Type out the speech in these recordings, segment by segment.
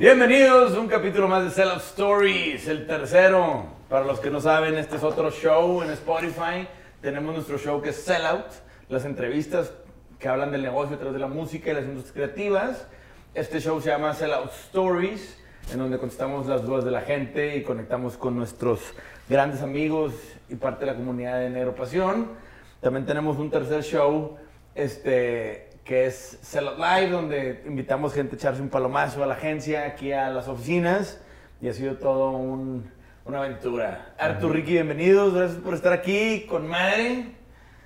Bienvenidos a un capítulo más de Sellout Stories, el tercero. Para los que no saben, este es otro show en Spotify. Tenemos nuestro show que es Sellout, las entrevistas que hablan del negocio a través de la música y las industrias creativas. Este show se llama Sellout Stories, en donde contestamos las dudas de la gente y conectamos con nuestros grandes amigos y parte de la comunidad de Negro Pasión. También tenemos un tercer show, este, que es Sellout Live, donde invitamos gente a echarse un palomazo a la agencia, aquí a las oficinas, y ha sido todo un- una aventura. Artur, Ricky, bienvenidos, gracias por estar aquí con madre.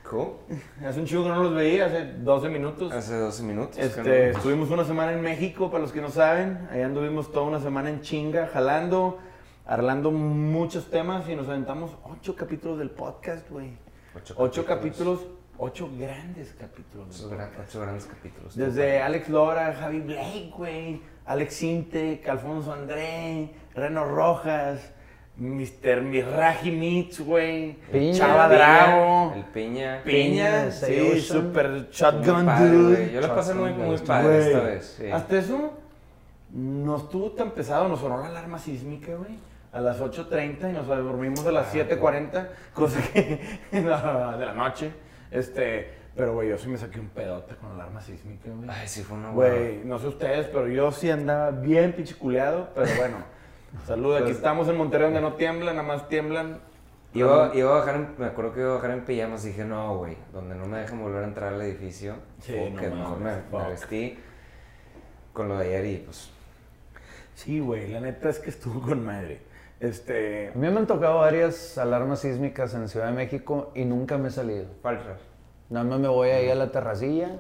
Cool. Hace un chico que no los veía, hace 12 minutos. Hace 12 minutos. Este, no- estuvimos una semana en México, para los que no saben. Allá anduvimos toda una semana en chinga, jalando, hablando muchos temas y nos aventamos ocho capítulos del podcast, güey. Ocho Ocho capítulos. capítulos, ocho grandes capítulos. Ocho, gran- podcast. ocho grandes capítulos. Desde Alex Lora, Javi Blake, güey, Alex Intec, Alfonso André, Reno Rojas, Mr. Miraji Mitz, güey, Piña. Chava Piña, Drago, El Piña. Piña, sí, super shotgun padre, dude. Yo la pasé muy, muy padre Güey, esta vez. sí. Hasta eso no estuvo tan pesado, nos sonó la alarma sísmica, güey. A las 8.30 y nos dormimos a las Ah, 7.40, cosa que de la noche. Este, pero güey, yo sí me saqué un pedote con la alarma sísmica, güey. Ay, sí, fue una Güey, no sé ustedes, pero yo sí andaba bien pichiculeado, pero bueno. Salud, aquí Pues- estamos en Monterrey donde no tiemblan, nada más tiemblan. Iba, iba a bajar, en- me acuerdo que iba a bajar en pijamas y dije, no, güey, donde no me dejan volver a entrar al edificio, Sí, que no mejor me, me vestí con lo de ayer y pues... Sí, güey, la neta es que estuvo con madre. Este, A mí me han tocado varias alarmas sísmicas en Ciudad de México y nunca me he salido. Falta. Nada más me voy ahí a la terracilla,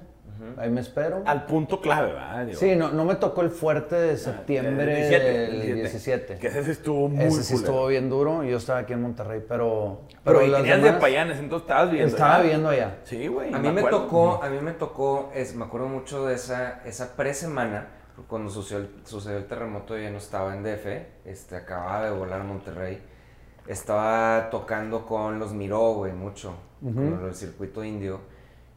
ahí me espero. al punto clave, ¿verdad? Digo, Sí, no, no me tocó el fuerte de septiembre el 17, del el 17. Que ese sí estuvo muy Ese sí culero. estuvo bien duro. Yo estaba aquí en Monterrey, pero. Pero, las tenías de Payanes, entonces estabas viendo. Estaba viendo allá. Sí, güey. A mí me tocó, a mí me tocó, es, me acuerdo mucho de esa, esa pre-semana, cuando sucedió el, sucedió el terremoto, yo ya no estaba en DF, este, acababa de volar a Monterrey, estaba tocando con los Miró, güey, mucho, con el circuito indio,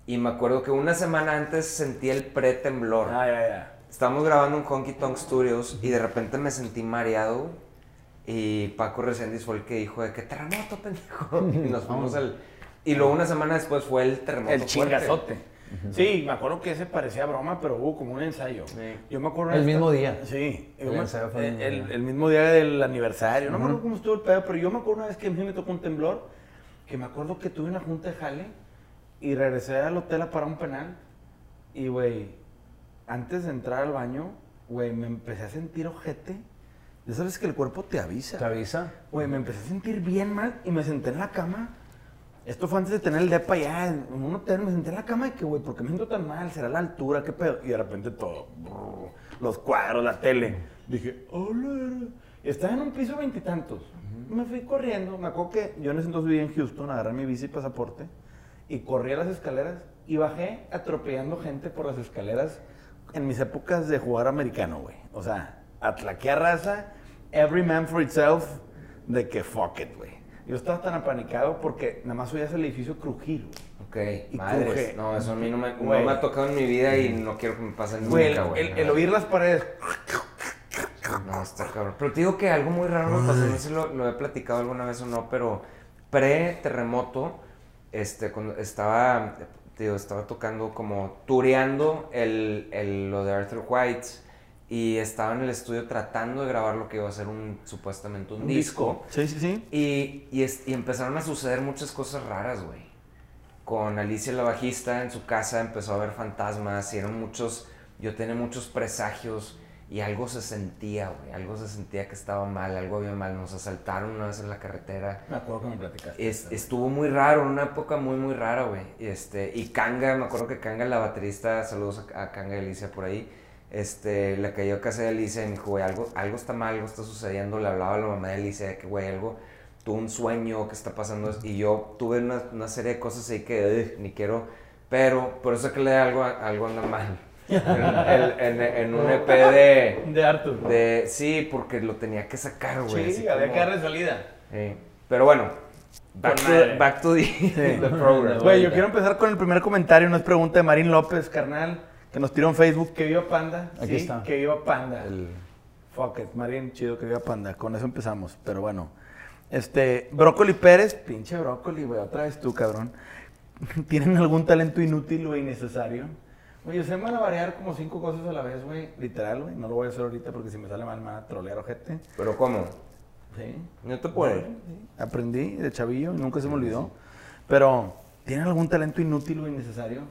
y me acuerdo que una semana antes sentí el pre-temblor. Ah, ya, ya. Estábamos grabando en Honky Tonk Studios y de repente me sentí mareado, y Paco Reséndiz fue el que dijo de que terremoto, pendejo, y nos fuimos al... Y luego una semana después fue el terremoto El fuerte. chingazote. Sí, me acuerdo que ese parecía broma, pero hubo como un ensayo. Sí. Yo me acuerdo. El mismo día. Sí. El me- ensayo fue el el, el mismo día del aniversario. No me acuerdo cómo estuvo el pedo, pero yo me acuerdo una vez que a mí me tocó un temblor, que me acuerdo que tuve una junta de jale y regresé al hotel a parar un penal. Y, güey, antes de entrar al baño, güey, me empecé a sentir ojete. Ya sabes que el cuerpo te avisa. ¿Te avisa? Güey, me empecé a sentir bien mal y me senté en la cama. Esto fue antes de tener el depa ya en un hotel. Me senté en la cama y que, güey, ¿por qué me siento tan mal? ¿Será la altura? ¿Qué pedo? Y de repente todo. brrr, los cuadros, la tele. Dije, hola. Estaba en un piso veintitantos. Me fui corriendo. Me acuerdo que yo en ese entonces vivía en Houston, agarré mi bici y pasaporte. Y corrí a las escaleras y bajé atropellando gente por las escaleras en mis épocas de jugar americano, güey. O sea, atlaqué a raza, every man for itself, de que fuck it, güey. Yo estaba tan apanicado porque nada más oías el edificio crujir, güey. Ok, Y madres. cruje. No, eso a mí no me, no me ha tocado en mi vida y no quiero que me pase Güey, nunca, el, güey. el- el oír las paredes. No, está cabrón. Pero te digo que algo muy raro me pasó, no sé si lo, lo he platicado alguna vez o no, pero pre-terremoto, este, cuando estaba, digo, estaba tocando como tureando el, el- lo de Arthur White y estaba en el estudio tratando de grabar lo que iba a ser un, supuestamente un, disco. Sí, sí, sí. Y, y, es- y empezaron a suceder muchas cosas raras, güey. Con Alicia la bajista en su casa empezó a ver fantasmas y eran muchos, yo tenía muchos presagios y algo se sentía, güey, algo se sentía que estaba mal, algo había mal, nos asaltaron una vez en la carretera. Me acuerdo que me platicaste. Es- estuvo muy raro, una época muy, muy rara, güey. Y, Este, y Kanga, me acuerdo que Kanga, la baterista, saludos a, a Kanga y Alicia por ahí, este, le cayó a casa de Alicia y me dijo, güey, algo, algo está mal, algo está sucediendo. Le hablaba a la mamá de Alicia de que, güey, algo, tuve un sueño que está pasando. Y yo tuve una, una serie de cosas ahí que "Ugh, ni quiero, pero por eso que le da algo, algo anda mal. En, en- en un EP de, De Arthur. de... Sí, porque lo tenía que sacar, güey. Sí, había como- que darle salida. Sí. Pero bueno, back, to, back to the, the program. Güey, yo quiero empezar con el primer comentario, una pregunta de Marín López, carnal, que nos tiró en Facebook, que viva Panda. Aquí Sí, está. Que viva Panda. El- Fuck it, Marín, chido que viva Panda. Con eso empezamos, pero bueno. Este, Brócoli Pérez, pinche Brócoli, güey, otra vez tú, cabrón. ¿Tienen algún talento inútil o innecesario? Güey, se me van a variar como cinco cosas a la vez, güey. Literal, güey. No lo voy a hacer ahorita porque si me sale mal me van a trolear, ojete. Pero ¿cómo? Sí. No te puedo. Sí, Aprendí de chavillo y nunca se me olvidó. Pero, ¿tienen algún talento inútil o innecesario?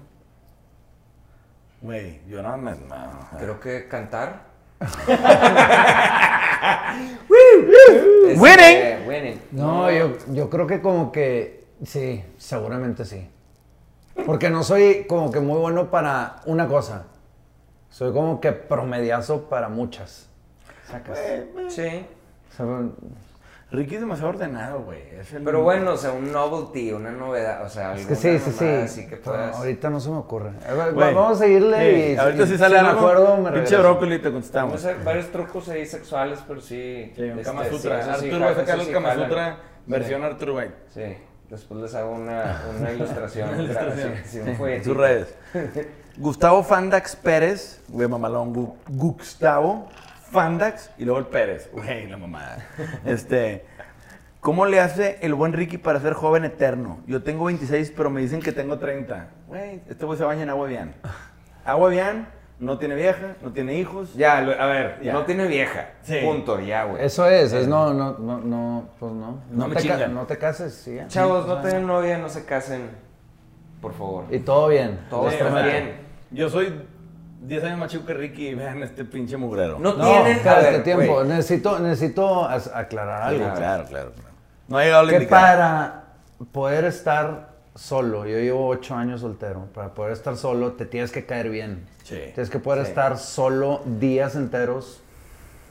Güey, yo no me... no. Creo que cantar. Winning. Este, winning. No, yo, yo creo que como que sí, seguramente sí. Porque no soy como que muy bueno para una cosa. Soy como que promediazo para muchas. Sacas. Sí. O sea, Ricky es demasiado ordenado, güey. Pero bueno, o sea, un novelty, una novedad, o sea, es que sí, sí, sí. así que puedas... ahorita no se me ocurre. Eh, Güey. Vamos a seguirle Sí, y ahorita y si sale me algo, acuerdo, me pinche brócoli te Vamos contestamos. a hacer varios trucos ahí sexuales, pero sí... Sí, un este, Kama sí, Sutra. sí Arturo va a sacar el sí Kama. Sutra versión Arturo White. Sí, después les hago una, una ilustración. Una ilustración. Sí, sí, un Sí, en sus redes. Gustavo Fandax Pérez, güey, mamalón. Gu- Gustavo Fandax y luego el Pérez. Güey, la mamada. Este, ¿cómo le hace el buen Ricky para ser joven eterno? Yo tengo 26, pero me dicen que tengo 30. Güey, este güey se baña en agua bien. Agua bien, no tiene vieja, no tiene hijos. Ya, lo- a ver, Ya. no tiene vieja. Sí. Punto, ya, güey. Eso es, es no, no, no, no, pues no. No me te, no te cases, sí. ya. Chavos, no sea, tengan novia, no se casen, por favor. Y todo bien. Todo Sí, está bien. Yo soy 10 años más chico que Ricky y vean este pinche mugrero. No, No, tienen... a espérate, ver, tiempo. Necesito, necesito aclarar Sí, algo. claro, claro, claro. No ha llegado la Que indicada. para poder estar solo, yo llevo ocho años soltero, para poder estar solo te tienes que caer bien. Sí. Tienes que poder Sí. estar solo días enteros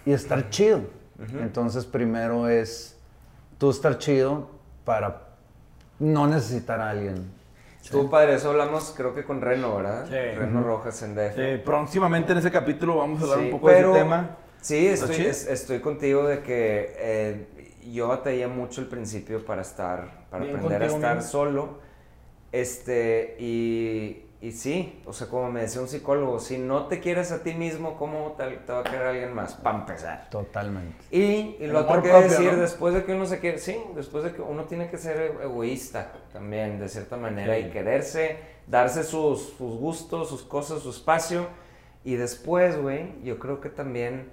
y estar chido. Entonces primero es tú estar chido para no necesitar a alguien. Tú, padre, eso hablamos creo que con Reno, ¿verdad? Sí. Reno Rojas en DF. Sí, próximamente en ese capítulo vamos a hablar Sí, un poco pero- de ese tema. Sí, ¿Está estoy, es- estoy contigo de que eh, yo batallé mucho al principio para estar, para Bien aprender a estar mismo. solo. Este, y, y sí, o sea, como me decía un psicólogo, si no te quieres a ti mismo, ¿cómo te, te va a querer alguien más? Para empezar. Totalmente. Y, y lo otro que propio, decir, ¿no? después de que uno se quiere, sí, después de que uno tiene que ser egoísta también, de cierta manera, Sí. y quererse, darse sus, sus gustos, sus cosas, su espacio. Y después, güey, yo creo que también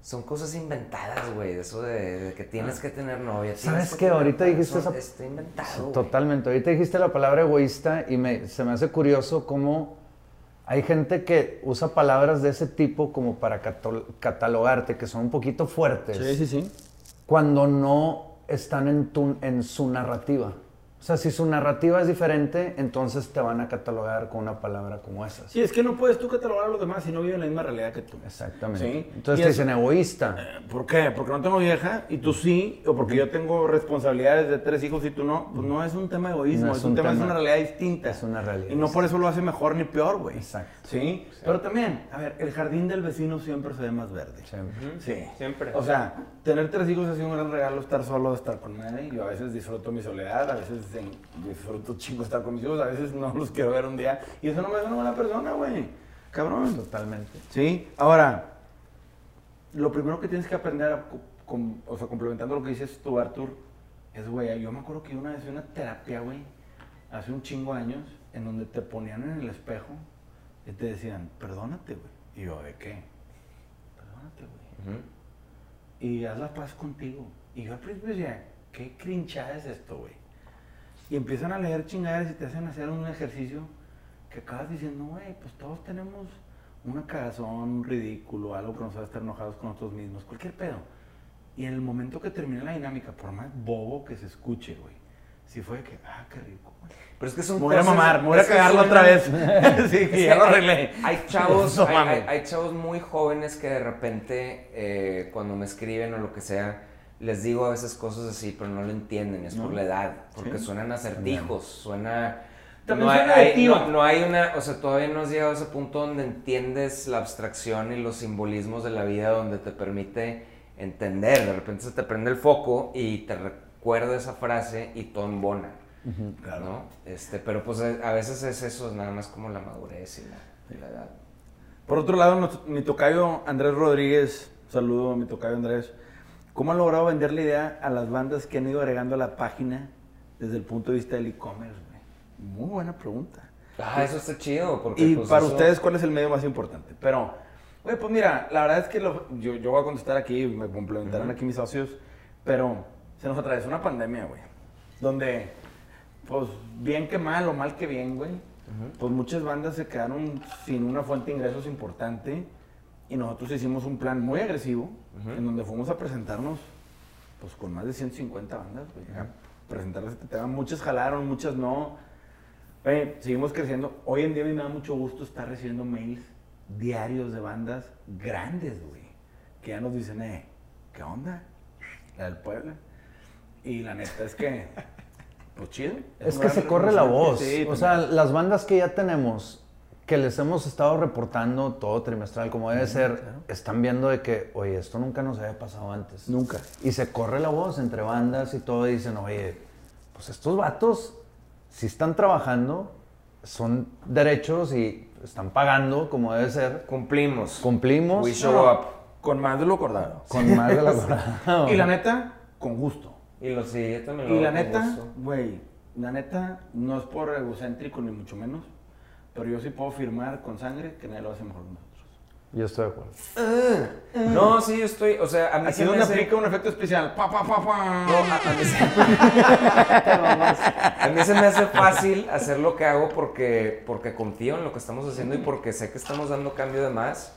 son cosas inventadas, güey, eso de, de que tienes que tener novia. ¿Sabes que qué? Ahorita dijiste esa- Está inventado. Totalmente. Ahorita dijiste la palabra egoísta y me, se me hace curioso cómo hay gente que usa palabras de ese tipo como para catalogarte, que son un poquito fuertes, sí, sí. cuando no están en, tu- en su narrativa. O sea, si su narrativa es diferente, entonces te van a catalogar con una palabra como esas. Sí, es que no puedes tú catalogar a los demás si no viven la misma realidad que tú. Exactamente. Sí. Entonces Y te dicen egoísta. Eh, ¿Por qué? Porque no tengo vieja y tú sí, o porque yo tengo responsabilidades de tres hijos y tú no. Pues no es un tema de egoísmo, No es, es un un tema, es una realidad distinta. es una realidad Y no por eso lo hace mejor ni peor, güey. Exacto. ¿Sí? Pero también, a ver, el jardín del vecino siempre se ve más verde. Siempre. Sí. Siempre. O sea, tener tres hijos ha sido un gran regalo, estar solo, estar con nadie. Yo a veces disfruto mi soledad, a veces disfruto chingo estar con mis hijos, a veces no los quiero ver un día. Y eso no me hace una buena persona, güey. Cabrón. Totalmente. Sí. Ahora, lo primero que tienes que aprender, a co- com- o sea, complementando lo que dices tú, Artur, es, güey, yo me acuerdo que una vez a una terapia, güey, hace un chingo de años, en donde te ponían en el espejo y te decían, perdónate, güey. Y yo, ¿de qué? Perdónate, güey y haz la paz contigo. Y yo al principio decía, ¿qué crinchada es esto, güey? Y empiezan a leer chingaderas y te hacen hacer un ejercicio que acabas diciendo, güey, pues todos tenemos una cagazón, un ridículo, algo que nos hace estar enojados con nosotros mismos, cualquier pedo. Y en el momento que termine la dinámica, por más bobo que se escuche, güey, sí fue que, ah, qué rico, güey. Pero es que son Me voy a mamar, me voy a cagarlo otra vez. sí, Es que ya lo arreglé. Hay chavos, No hay, hay- hay chavos muy jóvenes que de repente eh, cuando me escriben o lo que sea, les digo a veces cosas así, pero no lo entienden, es por la edad, porque Sí. suenan acertijos, suena También no hay, suena de hay- tío. no- no hay una, o sea, todavía no has llegado a ese punto donde entiendes la abstracción y los simbolismos de la vida, donde te permite entender. De repente se te prende el foco y te recuerda esa frase y todo embona. Claro. ¿no? Este, pero pues a a veces es eso, es nada más como la madurez y la, y la edad. Por otro lado, mi tocayo Andrés Rodríguez, saludo a mi tocayo Andrés. ¿Cómo han logrado vender la idea a las bandas que han ido agregando a la página desde el punto de vista del e-commerce? Muy buena pregunta. Ah, eso está chido, porque Y pues, para eso- ustedes, ¿cuál es el medio más importante? Pero, güey, pues mira, la verdad es que lo- yo, yo voy a contestar aquí, me complementarán aquí mis socios, pero se nos atravesó una pandemia, güey, donde, pues, bien que mal o mal que bien, güey, pues muchas bandas se quedaron sin una fuente de ingresos importante y nosotros hicimos un plan muy agresivo en donde fuimos a presentarnos, pues, con más de 150 bandas, güey, a presentarles este tema. Muchas jalaron, muchas no. Oye, seguimos creciendo. Hoy en día me da mucho gusto estar recibiendo mails diarios de bandas grandes, güey. Que ya nos dicen, eh, ¿qué onda? La del Puebla. Y la neta es que, pues chido. Es que se corre la voz. Sí, o sea, las bandas que ya tenemos, que les hemos estado reportando todo trimestral, como debe ser, están viendo de que, oye, esto nunca nos había pasado antes. Nunca. Y se corre la voz entre bandas y todo, y dicen, oye, pues estos vatos, si están trabajando, son derechos y están pagando como debe ser. Cumplimos. Cumplimos We show No, up. Con más de lo acordado. con más de la Y la neta, con gusto. Y lo sí, yo también lo Y la neta, güey, la neta, no es por egocéntrico ni mucho menos, pero yo sí puedo firmar con sangre que nadie lo hace mejor que nosotros. Yo estoy de acuerdo. No, sí, yo estoy, o sea, a mí Aquí se me donde hace- aplica un efecto especial. Pa, pa, pa, pa. No, a, a mí se... a mí se me hace fácil hacer lo que hago porque, porque confío en lo que estamos haciendo y porque sé que estamos dando cambio de más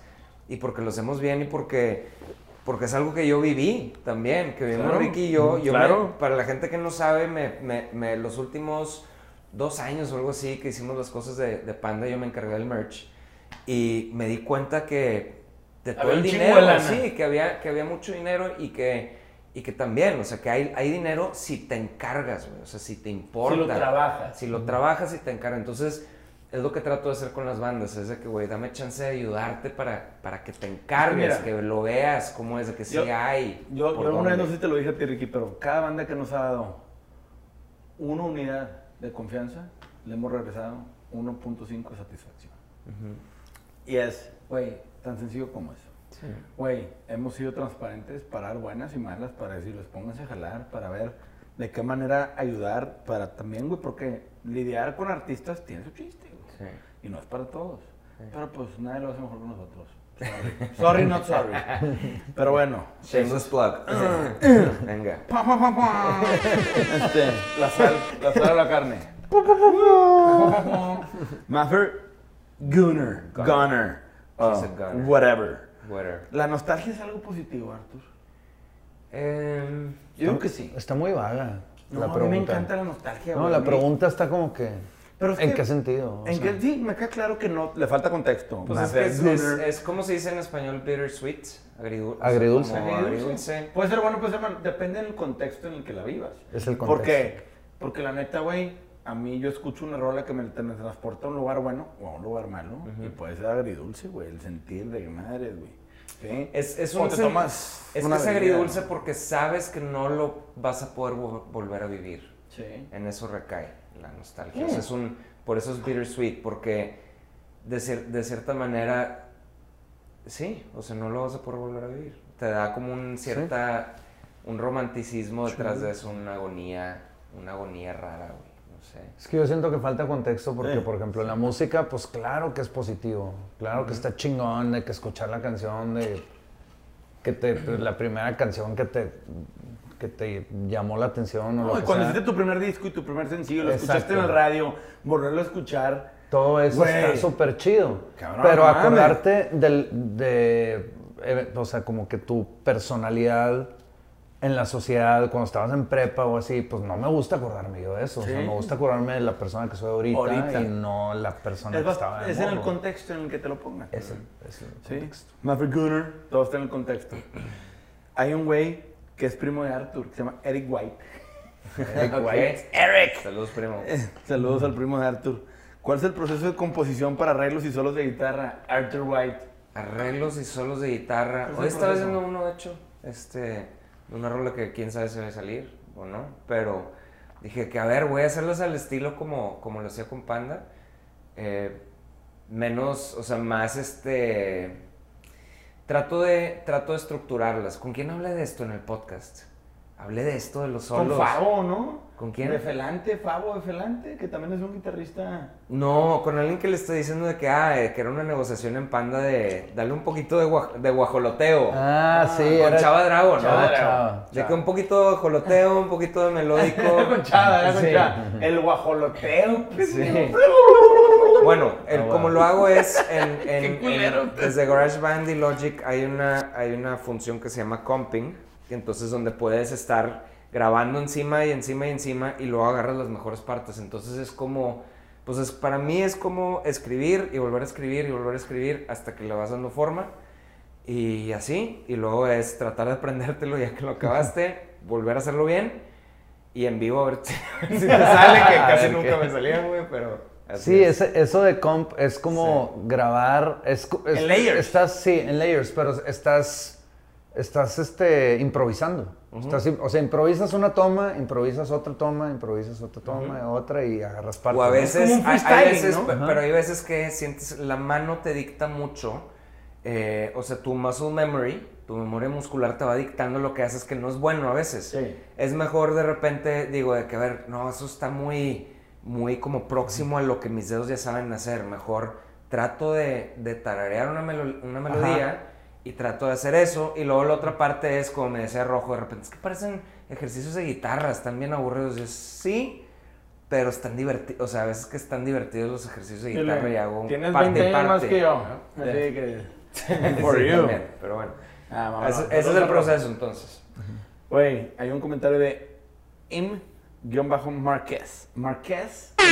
y porque lo hacemos bien y porque, porque es algo que yo viví también, que vivimos Claro. Ricky y yo. yo me- Claro. para la gente que no sabe, me, me- me- los últimos dos años o algo así que hicimos las cosas de, de Panda, yo me encargué del merch y me di cuenta que de todo Había el dinero, sí, que había, que había mucho dinero y que, y que también, o sea, que hay, hay dinero si te encargas, güey, o sea, si te importa. Si lo trabajas. Si lo trabajas y te encargas. Entonces, es lo que trato de hacer con las bandas, es de que, güey, dame chance de ayudarte para, para que te encargues, Mira. que lo veas, cómo es, de que sí Yo- hay. Yo, yo alguna vez no sé si te lo dije a ti, Ricky, pero cada banda que nos ha dado una unidad de confianza, le hemos regresado 1.5 de satisfacción. Y es, güey, tan sencillo como eso. Sí. Güey, hemos sido transparentes para dar buenas y malas, para decirles pónganse a jalar, para ver de qué manera ayudar, para también, güey, porque lidiar con artistas tiene su chiste, güey. Sí. Y no es para todos. Pero pues nadie lo hace mejor que nosotros. Sorry, sorry not sorry. Pero bueno. Shameless plug. Venga. Pa, pa, pa, pa. Este, la sal, la sal a la carne. Maffer Gunner. Gunner. Gunner. Whatever. Whatever. La nostalgia es algo positivo, Arthur. Em, Yo digo que sí. Está muy vaga No, la a mí pregunta. me encanta la nostalgia. No, güey, la pregunta está como que... Pero es ¿En que- qué sentido? En que sí, me queda claro que no, le falta contexto. pues es, que es, es, es como se dice en español bittersweet, agridu- Agridulce. Agridulce. agridulce. Puede ser bueno, puede ser malo. Depende del contexto en el que la vivas. Es el ¿Por contexto. qué? Porque la neta, güey, a mí yo escucho una rola que me me transporta a un lugar bueno o a un lugar malo. Y puede ser agridulce, güey. El sentir de madre, güey. ¿Sí? Es, es O un te tomas es una que es agridulce porque sabes que no lo vas a poder vo- volver a vivir. Sí. En eso recae la nostalgia. Mm. O sea, es un, por eso es bittersweet, porque de, cier- de cierta manera, sí, o sea, no lo vas a poder volver a vivir. Te da como un cierta, un romanticismo detrás de eso, una agonía, una agonía rara, güey. No sé. Es que yo siento que falta contexto porque, Eh. por ejemplo, en la música, pues claro que es positivo. Claro que está chingón de que escuchar la canción de... Que te, la primera canción que te, que te llamó la atención o lo No, y que cuando sea. hiciste tu primer disco y tu primer sencillo, lo Exacto. escuchaste en el radio, volverlo a escuchar. Todo eso Güey. está súper chido. Cabrón, pero mames. acordarte del, de, eh, o sea, como que tu personalidad en la sociedad, cuando estabas en prepa o así, pues no me gusta acordarme yo de eso. O sea, Sí. me gusta acordarme de la persona que soy ahorita, Ahorita. y no la persona Es, que estaba de es en el contexto en el que te lo pongan. Es el, es el Sí. contexto. Maverick Gunner, todo está en el contexto. Hay un güey que es primo de Arthur, que se llama Eric White. Eric. White. Eric. Saludos, primo. Saludos al primo de Arthur. ¿Cuál es el proceso de composición para arreglos y solos de guitarra? Arthur White. Arreglos y solos de guitarra. ¿Cuál es Hoy el estaba haciendo uno, de hecho, este, una rola que quién sabe si va a salir o no, pero dije que a ver, voy a hacerlos al estilo como, como lo hacía con Panda. Eh, menos, o sea, más este... Trato de, trato de estructurarlas. ¿Con quién hablé de esto en el podcast? Hablé de esto de los solos. Con Fabo, ¿no? ¿Con quién? De Felante, Fabo de Felante, que también es un guitarrista. No, con alguien que le estoy diciendo de que, ah, eh, que era una negociación en Panda de darle un poquito de, guaj- de guajoloteo. Ah, sí. con era- Chava Drago, ¿no? Chava, Chava. Chava. De que un poquito de guajoloteo, un poquito de melódico. con Chava, era con Sí. Chava. El guajoloteo. Sí. Bueno, el, Ah, como bueno. lo hago es en, en- en- desde GarageBand y Logic hay una, hay una función que se llama comping, que entonces donde puedes estar grabando encima y encima y encima y luego agarras las mejores partes. Entonces es como, pues es- para mí es como escribir y volver a escribir y volver a escribir hasta que le vas dando forma y así. Y luego es tratar de aprendértelo ya que lo acabaste, volver a hacerlo bien y en vivo a ver si, te sale, que casi nunca qué. me salían, güey, pero... así Sí, es. ese- eso de comp es como grabar. Es, En layers. Estás, sí, en layers, pero estás, estás este, improvisando. Estás o sea, improvisas una toma, improvisas otra toma, improvisas otra toma, otra y agarras parte. O a ¿no? veces, como un hay- hay, veces, ¿no? pero hay veces que sientes, la mano te dicta mucho, eh, o sea, tu muscle memory, tu memoria muscular te va dictando lo que haces que no es bueno a veces. Sí. Es mejor de repente, digo, de que, a ver, no, eso está muy, muy como próximo a lo que mis dedos ya saben hacer. Mejor trato de, de tararear una, melo- una melodía y trato de hacer eso. Y luego la otra parte es, como me decía Rojo, de repente, es que parecen ejercicios de guitarra, están bien aburridos. Yo, sí, pero están divertidos. O sea, a veces que están divertidos los ejercicios de guitarra y hago Tienes parte 20 y años más que yo. ¿no? Así Sí, que. For you. también, pero bueno. Ah. Ese, ese es el proceso entonces. Güey, hay un comentario de im-marquez. ¿Marquez?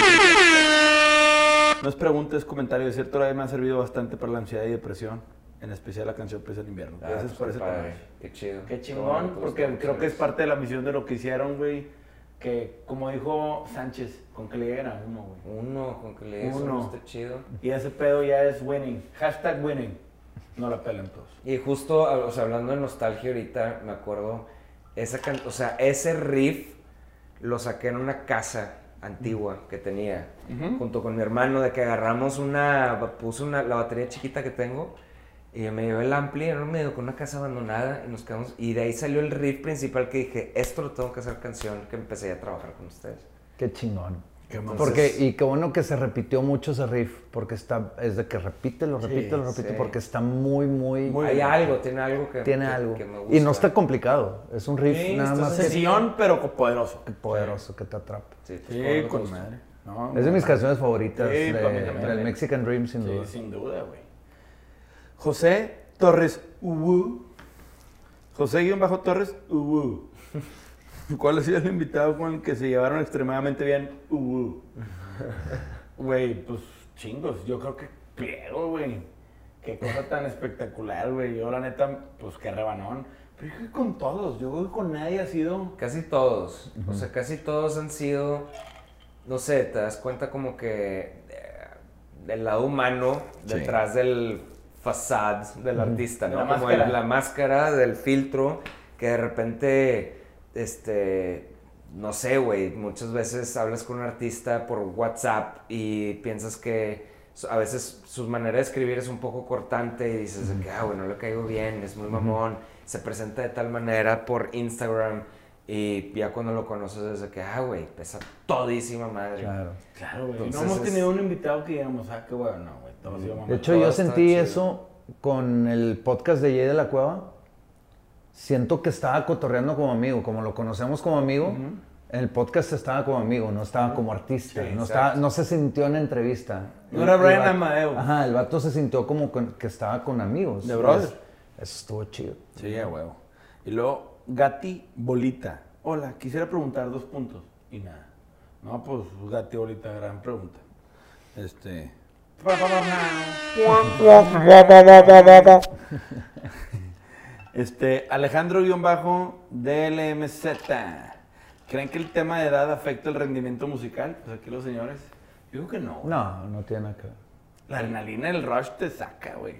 No es pregunta, es comentario. De cierto, me ha servido bastante para la ansiedad y depresión. En especial la canción Presa en Invierno. Ah, Gracias por pues, ese padre. comentario. Qué chido. Qué chingón, porque creo que es parte de la misión de lo que hicieron, güey. Que, como dijo Sánchez, con que le llegara uno, güey. Uno, con que le digas Uno. uno está chido. Y ese pedo ya es winning. Hashtag winning. No la pelan todos. Y justo, a- o sea, hablando de nostalgia ahorita, me acuerdo, esa can- o sea, ese riff lo saqué en una casa antigua que tenía, junto con mi hermano, de que agarramos una, puse una, la batería chiquita que tengo, y me llevé el ampli, era un medio con una casa abandonada, y nos quedamos, y de ahí salió el riff principal que dije, esto lo tengo que hacer canción, que empecé a trabajar con ustedes. Qué chingón. Qué Porque, y qué bueno que se repitió mucho ese riff, porque está, es de que repite, lo repite, Sí, lo repite, sí. porque está muy, muy, Muy Hay bien. algo, tiene algo que, tiene que- algo. que me y gusta. no está complicado, es un riff Sí, nada más que Sencillón, pero poderoso. poderoso que te atrapa. Sí, pues, Sí, con madre. No, Es de mis canciones favoritas Sí, de- del Mexican Dream, sin Sí, duda. sin duda, güey. José Torres Ubu. José-Torres Torres Ubu. ¿Cuál ha sido el invitado con el que se llevaron extremadamente bien? Ubu. Güey, pues chingos. Yo creo que pliego, güey. Qué cosa tan espectacular, güey. Yo, la neta, pues qué rebanón. Pero yo creo que con todos. Yo creo que con nadie ha sido. Casi todos. O sea, casi todos han sido. No sé, te das cuenta como que. eh, del lado humano detrás del facade del artista, ¿no? la como máscara. el- la máscara del filtro que de repente. Este. No sé, güey. Muchas veces hablas con un artista por WhatsApp y piensas que a veces su manera de escribir es un poco cortante y dices de que, ah, güey, no le caigo bien, es muy mamón, se presenta de tal manera por Instagram y ya cuando lo conoces es de que, ah, güey, pesa todísima madre. Claro. Claro, güey. Entonces no hemos es- tenido un invitado que digamos, ah, qué bueno, no, güey. Todo sido De hecho, todo yo sentí chido. eso con el podcast de Jay de la Cueva. Siento que estaba cotorreando como amigo, como lo conocemos como amigo. En el podcast estaba como amigo, no estaba como artista. Sí, no, exacto. estaba, no se sintió en entrevista. No era Brian Amadeo. Ajá, el vato se sintió como con- que estaba con amigos. De brother. Eso, eso estuvo chido. Sí, a huevo. Y luego, Gati Bolita. Hola, quisiera preguntar dos puntos. Y nada. No, pues, Gati Bolita, gran pregunta. Este. Este, Alejandro-DLMZ. ¿Creen que el tema de edad afecta el rendimiento musical? Pues aquí los señores. Yo digo que no. güey. No, no tiene nada que ver. La adrenalina del rush te saca, güey.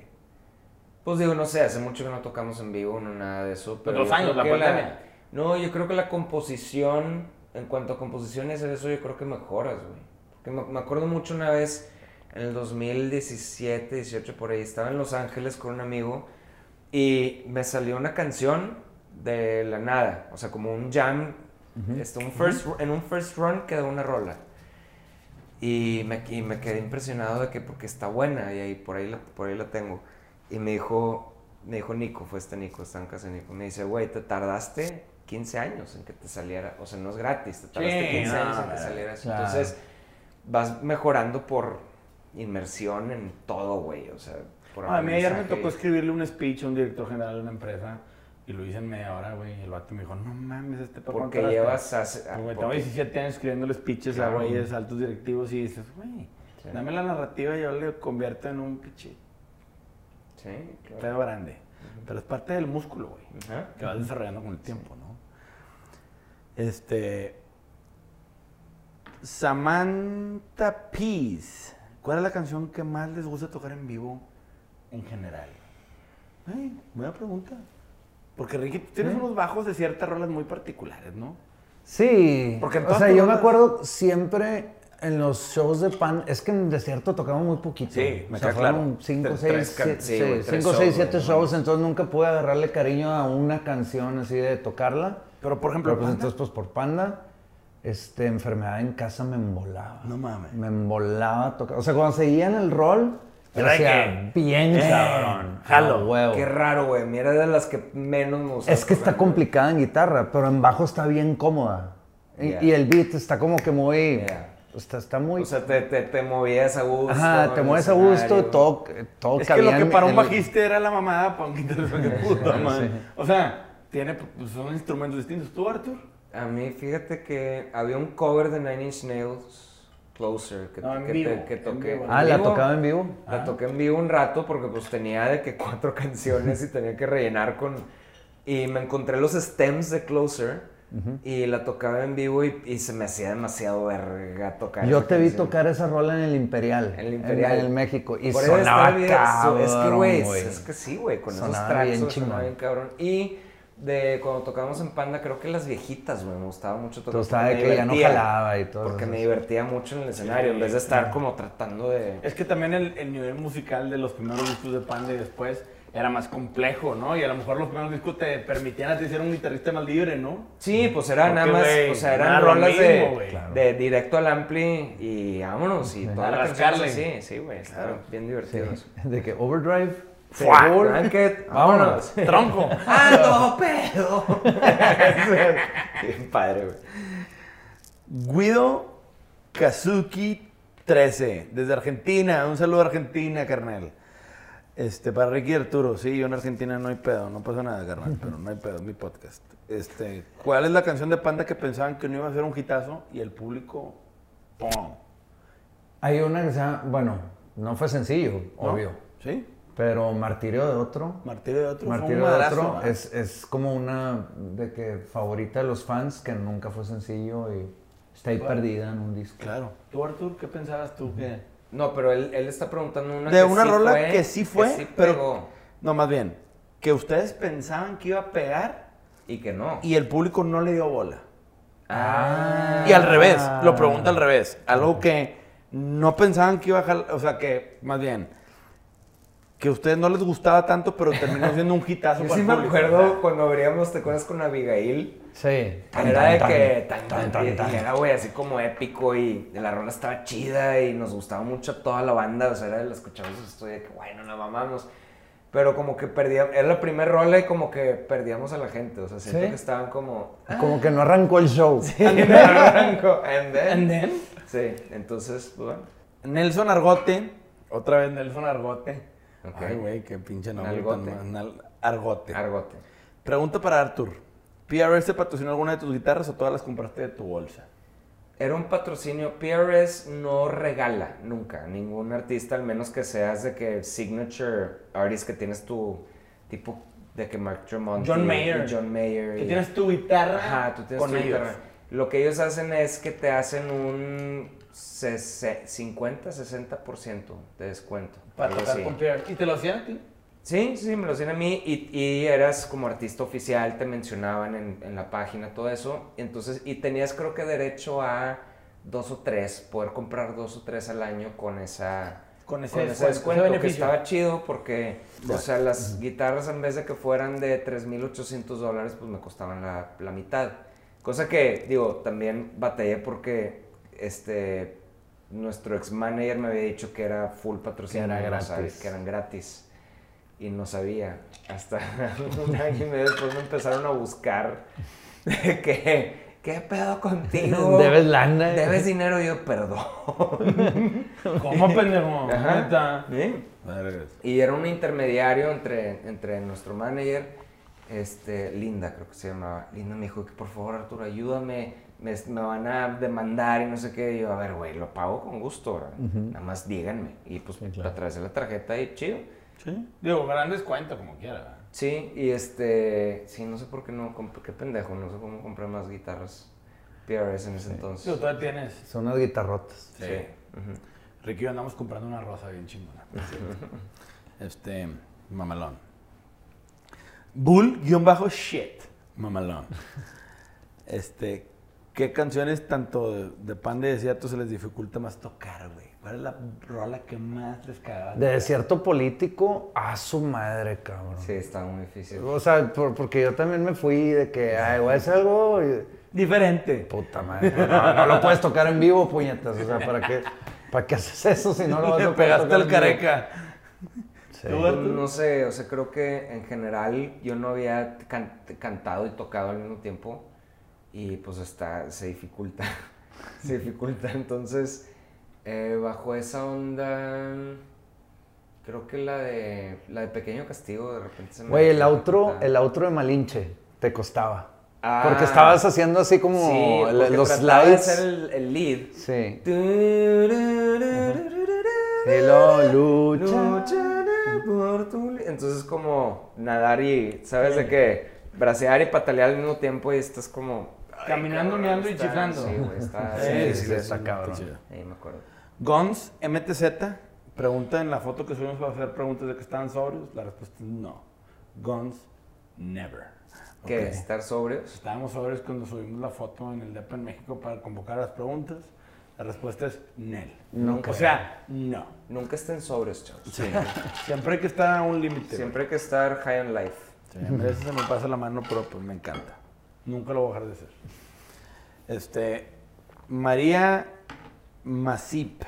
Pues digo, no sé, hace mucho que no tocamos en vivo, no nada de eso. Pero dos yo años, creo la que pandemia. No, yo creo que la composición, en cuanto a composiciones, eso yo creo que mejoras, güey. Porque me, me acuerdo mucho una vez, en el 2017, 18, por ahí, estaba en Los Ángeles con un amigo y me salió una canción de la nada, o sea, como un jam, este, un first, en un first run quedó una rola. Y me, y me quedé impresionado de que porque está buena y ahí por ahí la, por ahí la tengo. Y me dijo, me dijo Nico, fue este Nico, está en casa de Nico. Me dice, güey, te tardaste 15 años en que te saliera, o sea, no es gratis, te tardaste Sí, 15 no, años en que saliera eso. Claro. Entonces, vas mejorando por inmersión en todo, güey, o sea, por a mí ayer me tocó escribirle un speech a un director general de una empresa y lo hice en media hora, güey. Y el vato me dijo, no mames, este papá. Porque llevas hace... Pues, güey, tengo 17 años escribiéndole speeches a güeyes altos directivos y dices, güey, Sí. dame la narrativa y yo le convierto en un pinche Sí, claro. pedo grande. Pero es parte del músculo, güey. Que vas desarrollando con el tiempo, ¿no? Este. Samantha Peace. ¿Cuál es la canción que más les gusta tocar en vivo en general? Ay, buena pregunta. Porque Ricky, tienes ¿Sí? unos bajos de ciertas rolas muy particulares, ¿no? Sí, Porque o sea, yo me acuerdo siempre en los shows de pan, es que en el desierto tocamos muy poquito. Sí, me o sea, fueron cinco, Tres seis, can- siete, sí, sí, güey, tres cinco, seis, shows, entonces nunca pude agarrarle cariño a una canción así de tocarla. Pero, por ejemplo, Pero pues entonces, pues por panda, este, enfermedad en casa me embolaba. No mames. Me embolaba tocar. O sea, cuando seguía en el rol, Era de decía, que, bien eh, cabrón. jalo. huevo. Qué raro, güey. Mira, de las que menos me gusta. Es que está complicada en guitarra, pero en bajo está bien cómoda. Y, Yeah. y el beat está como que muy. Yeah. Está, está muy. O sea, te, te, te movías a gusto. Ajá, te mueves a gusto, todo, todo Es que lo que para un en el- bajista era la mamada, para un guitarrista que puta sí. O sea, tiene, pues, son instrumentos distintos. ¿Tú, Arthur? A mí, fíjate que había un cover de Nine Inch Nails, Closer, que, No, que, vivo, te- que en toqué. vivo. Ah, ¿En ¿la tocaba en vivo? La Ah. toqué en vivo un rato porque pues tenía de que cuatro canciones y tenía que rellenar con... Y me encontré los stems de Closer y la tocaba en vivo y, y se me hacía demasiado verga tocar. Yo te vi canción. tocar esa rola en el Imperial. En el Imperial. En, el México. Y Por eso sonaba está bien, cabrón, Es que, güey, es que sí, güey, con esos Sonaba tracks bien sonaba bien cabrón. Y de cuando tocábamos en Panda, creo que las viejitas, güey, me gustaba mucho tocar. Estaba porque de me que ya no divertía, jalaba y todo Porque eso. me divertía mucho en el escenario, en vez de estar como tratando de... Es que también el, el nivel musical de los primeros discos de Panda y después era más complejo, ¿no? Y a lo mejor los primeros discos te permitían a ti ser un guitarrista más libre, ¿no? Sí, pues era Porque, nada más, o sea, eran rolas mismo, de, güey. Claro. de directo al ampli y vámonos, y toda A la canción rascarle. así, sí, güey, Claro. bien divertido Sí, eso. De que Overdrive. Full, Blanket, vámonos. Tronco. ¡Ando pedo! Bien padre, güey. Guido Kazuki 13, desde Argentina. Un saludo a Argentina, carnal. Este, para Ricky Arturo, sí, yo en Argentina no hay pedo, no pasa nada, carnal, pero no hay pedo, mi podcast. Este, ¿cuál es la canción de Panda que pensaban que no iba a ser un hitazo y el público, ¡pum! Hay una que se llama, bueno, no fue sencillo, ¿No? obvio. ¿Sí? Pero Martirio de otro. Martirio de otro fue Martirio un de madrazo, otro ¿verdad? es, es como una de que favorita de los fans que nunca fue sencillo y está ahí Bueno. perdida en un disco. Claro. ¿Tú, Artur, qué pensabas tú que...? No, pero él, él está preguntando una De que una sí rola fue, que sí fue, sí pero... pegó, No, más bien, que ustedes pensaban que iba a pegar y que no. y el público no le dio bola. Ah. Y al revés, lo pregunta al revés. Algo que no pensaban que iba a o sea, que más bien, que a ustedes no les gustaba tanto, pero terminó siendo un hitazo Yo para sí el me acuerdo cuando abríamos, ¿te acuerdas con Abigail? Sí. era de que tan, tan, tan, tan, y- tan, y era, güey, así como épico y la rola estaba chida y nos gustaba mucho toda la banda, o sea, era de la escuchamos estoy de que, bueno, la mamamos. Pero como que perdíamos, era la primera rola y como que perdíamos a la gente, o sea, siento ¿Sí? que estaban como... Como que no arrancó el show. And then- And then, Sí, entonces, pues, bueno. Nelson Argote, otra vez Nelson Argote. Ay, güey, qué pinche nombre. Nal- Argote. Argote. Pregunta para Artur. ¿PRS te patrocinó alguna de tus guitarras o todas las compraste de tu bolsa? Era un patrocinio. PRS no regala nunca ningún artista, al menos que seas de que signature artist que tienes tu tipo de que Mark Tremonti John Mayer. y John Mayer. Que y- tienes tu guitarra Ajá, tú tienes con tu ellos. guitarra. Lo que ellos hacen es que te hacen un 50-60% de descuento. Para tocar con Pierre. ¿Y te lo hacían a ti? Sí, sí, me lo hacían a mí y, y eras como artista oficial, te mencionaban en, en la página, todo eso. Entonces, y tenías creo que derecho a dos o tres, poder comprar dos o tres al año con esa... Con ese con ese descuento, ese que estaba chido porque, o sea, las guitarras en vez de que fueran de 3.800 dólares, pues me costaban la, la mitad. Cosa que, digo, también batallé porque, este, nuestro ex manager me había dicho que era full patrocinio, Que era no sabía, gratis. que eran gratis. Y no sabía. Hasta un año y medio después me empezaron a buscar que, ¿qué pedo contigo? Debes lana. Debes dinero, yo, perdón. ¿Cómo, pendejo? Y era un intermediario entre, entre nuestro manager, este, Linda, creo que se llamaba. Linda me dijo que por favor, Arturo, ayúdame, me, me van a demandar y no sé qué. Y yo, a ver, güey, lo pago con gusto, ¿verdad? Nada más díganme. Y pues claro. a través de la tarjeta y chido. Sí. Digo, gran descuento como quiera. Sí, y este, sí, no sé por qué no, qué pendejo, no sé cómo compré más guitarras PRS en ese Digo, entonces. todavía tienes. Son unas guitarrotas. Sí. Ujú. Ricky y yo andamos comprando una rosa bien chingona. este, mamalón. Bull-shit, mamalón. Este, ¿qué canciones tanto de, de Pan de Desierto se les dificulta más tocar, güey? ¿Cuál es la rola que más les cagaba? De desierto político a su madre, cabrón. Sí, está muy difícil. O sea, por- porque yo también me fui de que, ay, a hacer algo. y- Diferente. Puta madre. No, no lo puedes tocar en vivo, puñetas. O sea, ¿para qué, ¿para qué haces eso si no lo vas a Le pegaste al careca. No sé, o sea, creo que en general yo no había can- cantado y tocado al mismo tiempo y pues está, se dificulta, se dificulta. Entonces, eh, bajo esa onda, creo que la de, la de Pequeño Castigo de repente se me Güey, el outro, el outro de Malinche te costaba. Ah. Porque estabas haciendo así como Sí, el- los de slides. hacer el, el lead. Sí. Lo lucha. Por tu Entonces como nadar y, ¿sabes de qué? Bracear y patalear al mismo tiempo y estás como... Caminando, meando y chiflando. Sí, güey, está... Sí, sí, está cabrón. Ahí me acuerdo. Gons, MTZ, pregunta en la foto que subimos para hacer preguntas de que estaban sobrios. La respuesta es no. Gons, never. ¿Qué? Ok. ¿Estar sobrios? Estábamos sobrios cuando subimos la foto en el DEPA en México para convocar las preguntas. La respuesta es nel. Nunca. O sea, no. Nunca estén sobrios, chavos. Sí. Siempre hay que estar a un límite. Siempre hay que estar high on life. Sí, a veces se me pasa la mano, pero pues me encanta. Nunca lo voy a dejar de hacer. Este, María Masip,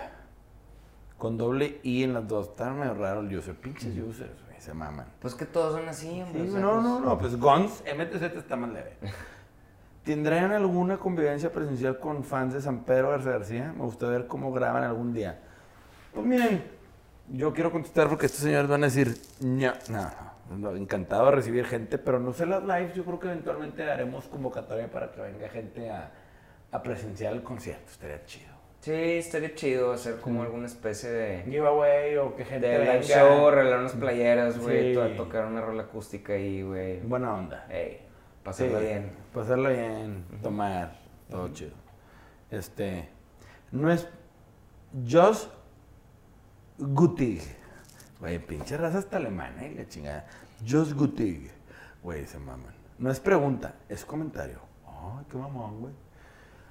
con doble I en las dos. Está medio raro el user. Pinches users, güey, se maman. Pues que todos son así, hombre. Sí, o sea, no, pues- no, no, pues Gons, MTZ está más leve. ¿Tendrán alguna convivencia presencial con fans de San Pedro García? Me gustaría ver cómo graban algún día. Pues miren, yo quiero contestar porque estos señores van a decir, no, no, no, encantado de recibir gente, pero no sé las lives, yo creo que eventualmente haremos convocatoria para que venga gente a, a presenciar el concierto, estaría chido. Sí, estaría chido hacer como alguna especie de... Giveaway o que gente De live show, regalar unas playeras, güey, Sí. tocar una rola acústica ahí, güey. Buena onda. Ey, pasarla Sí, bien. Pasarla bien, tomar, todo chido. Este, no es Josh Gutig. Güey, pinche raza hasta alemana y la chingada. Josh Gutig. Güey, se maman. No es pregunta, es comentario. Ay, qué mamón, güey.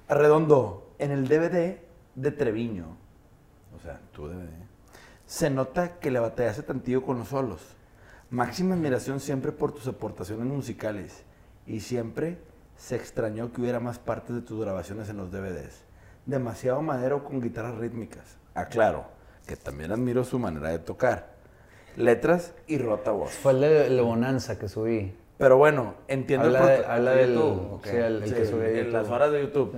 Arredondo, en el DVD de Treviño, o sea, tu DVD, se nota que le batallaste tantillo con los solos. Máxima admiración siempre por tus aportaciones musicales. Y siempre se extrañó que hubiera más partes de tus grabaciones en los DVDs. Demasiado madero con guitarras rítmicas. Aclaro, que también admiro su manera de tocar. Letras y rota voz. Fue el de, el de Bonanza que subí. Pero bueno, entiendo Habla, el de, habla de. YouTube, ok. Sí, el, el Sí, que subí. en las YouTube. horas de YouTube.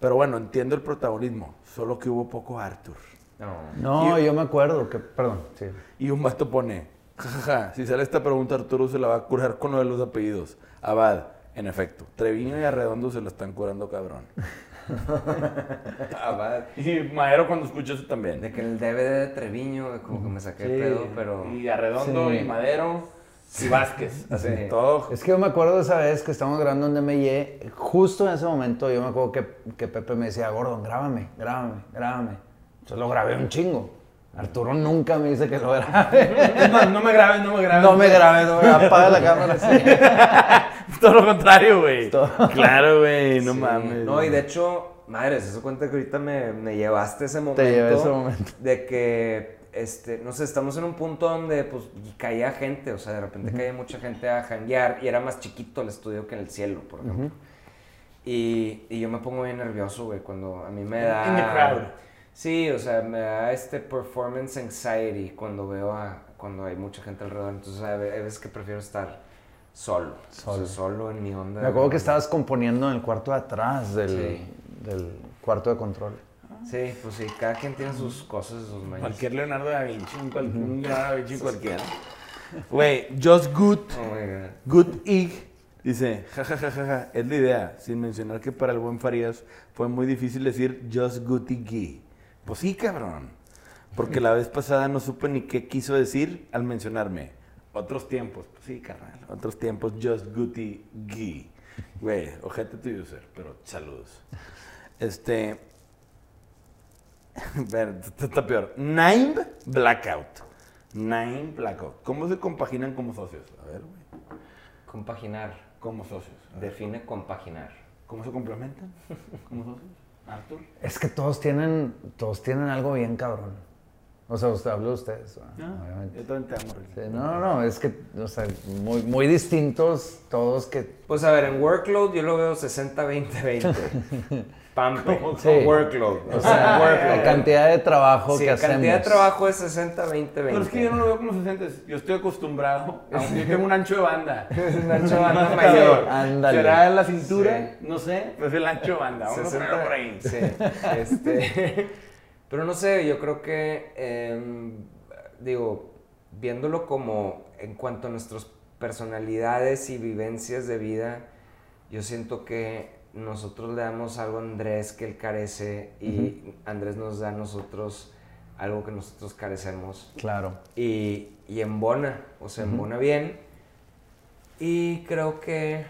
Pero bueno, entiendo el protagonismo. Solo que hubo poco Arthur. No. No, yo me acuerdo que. Perdón, sí. Y un vato pone, jajaja, si sale esta pregunta Arturo se la va a curar con lo de los apellidos. Abad, en efecto, Treviño y Arredondo se la están curando cabrón. Ah. Y Madero cuando escucha eso también. De que el DVD de Treviño, como que me saqué el pedo, pero. Y Arredondo Sí. y Madero. y Vázquez. Así, Sí. todo. Es que yo me acuerdo de esa vez que estábamos grabando en DMY, justo en ese momento yo me acuerdo que, que Pepe me decía, Gordon, grábame, grábame, grábame. Yo lo grabé un chingo. Arturo nunca me dice que lo grabe. No me grabes, no me grabes. No me grabes, no me apaga la cámara. sí. Todo lo contrario, güey. Claro, güey, no Sí. mames. No, y de hecho, madre, se cuenta que ahorita me, me llevaste ese momento. llevé ese momento. De que, este, no sé, estamos en un punto donde, pues, caía gente, o sea, de repente caía mucha gente a janguear y era más chiquito el estudio que en el cielo, por ejemplo. y, y yo me pongo bien nervioso, güey, cuando a mí me da... In the crowd. Sí, o sea, me da este performance anxiety cuando veo a, cuando hay mucha gente alrededor. Entonces, hay veces que prefiero estar solo. Solo. Solo. solo en mi onda. Me acuerdo que estabas componiendo en el cuarto de atrás del, Sí. del cuarto de control. Sí, pues sí, cada quien tiene sus cosas y sus mañas. Cualquier Leonardo da Vinci, un, cual- un Leonardo da Vinci cualquiera. Güey, just good, Oh my god. good ig. Dice, jajajaja, es la idea, sin mencionar que para el buen Farías fue muy difícil decir just good ig. Pues sí, cabrón. Porque la vez pasada no supe ni qué quiso decir al mencionarme. Otros tiempos, pues sí, carnal. Otros tiempos, just good ig. Güey, ojete tu user, pero saludos. Este, Ver, está peor. Nine Blackout. Nine Blackout. ¿Cómo se compaginan como socios? A ver, güey. Compaginar. Como socios. Define compaginar. ¿Cómo se complementan? Como socios. Arthur. Es que todos tienen, todos tienen algo bien cabrón. O sea, usted habla de ustedes, ¿no? No, obviamente. yo también te amo. Sí, no, no, no, es que, o sea, muy, muy distintos todos que... Pues a ver, en workload yo lo veo 60-20-20. Pampe. Sí. Workload. O sea, workload. la cantidad de trabajo Sí, que la cantidad de hacemos. trabajo es 60-20-20. Pero es que yo no lo veo como 60. Yo estoy acostumbrado. Aunque yo tengo un ancho de banda. Un ancho de banda mayor. Ándale. ¿Será la cintura? No sé. Pero es el ancho de banda. Vamos a 60, ponerlo por ahí. Sí, este, pero no sé, yo creo que, em, digo, viéndolo como en cuanto a nuestras personalidades y vivencias de vida, yo siento que nosotros le damos algo a Andrés que él carece y Andrés nos da a nosotros algo que nosotros carecemos Claro. y, y embona, o sea, embona bien. Y creo que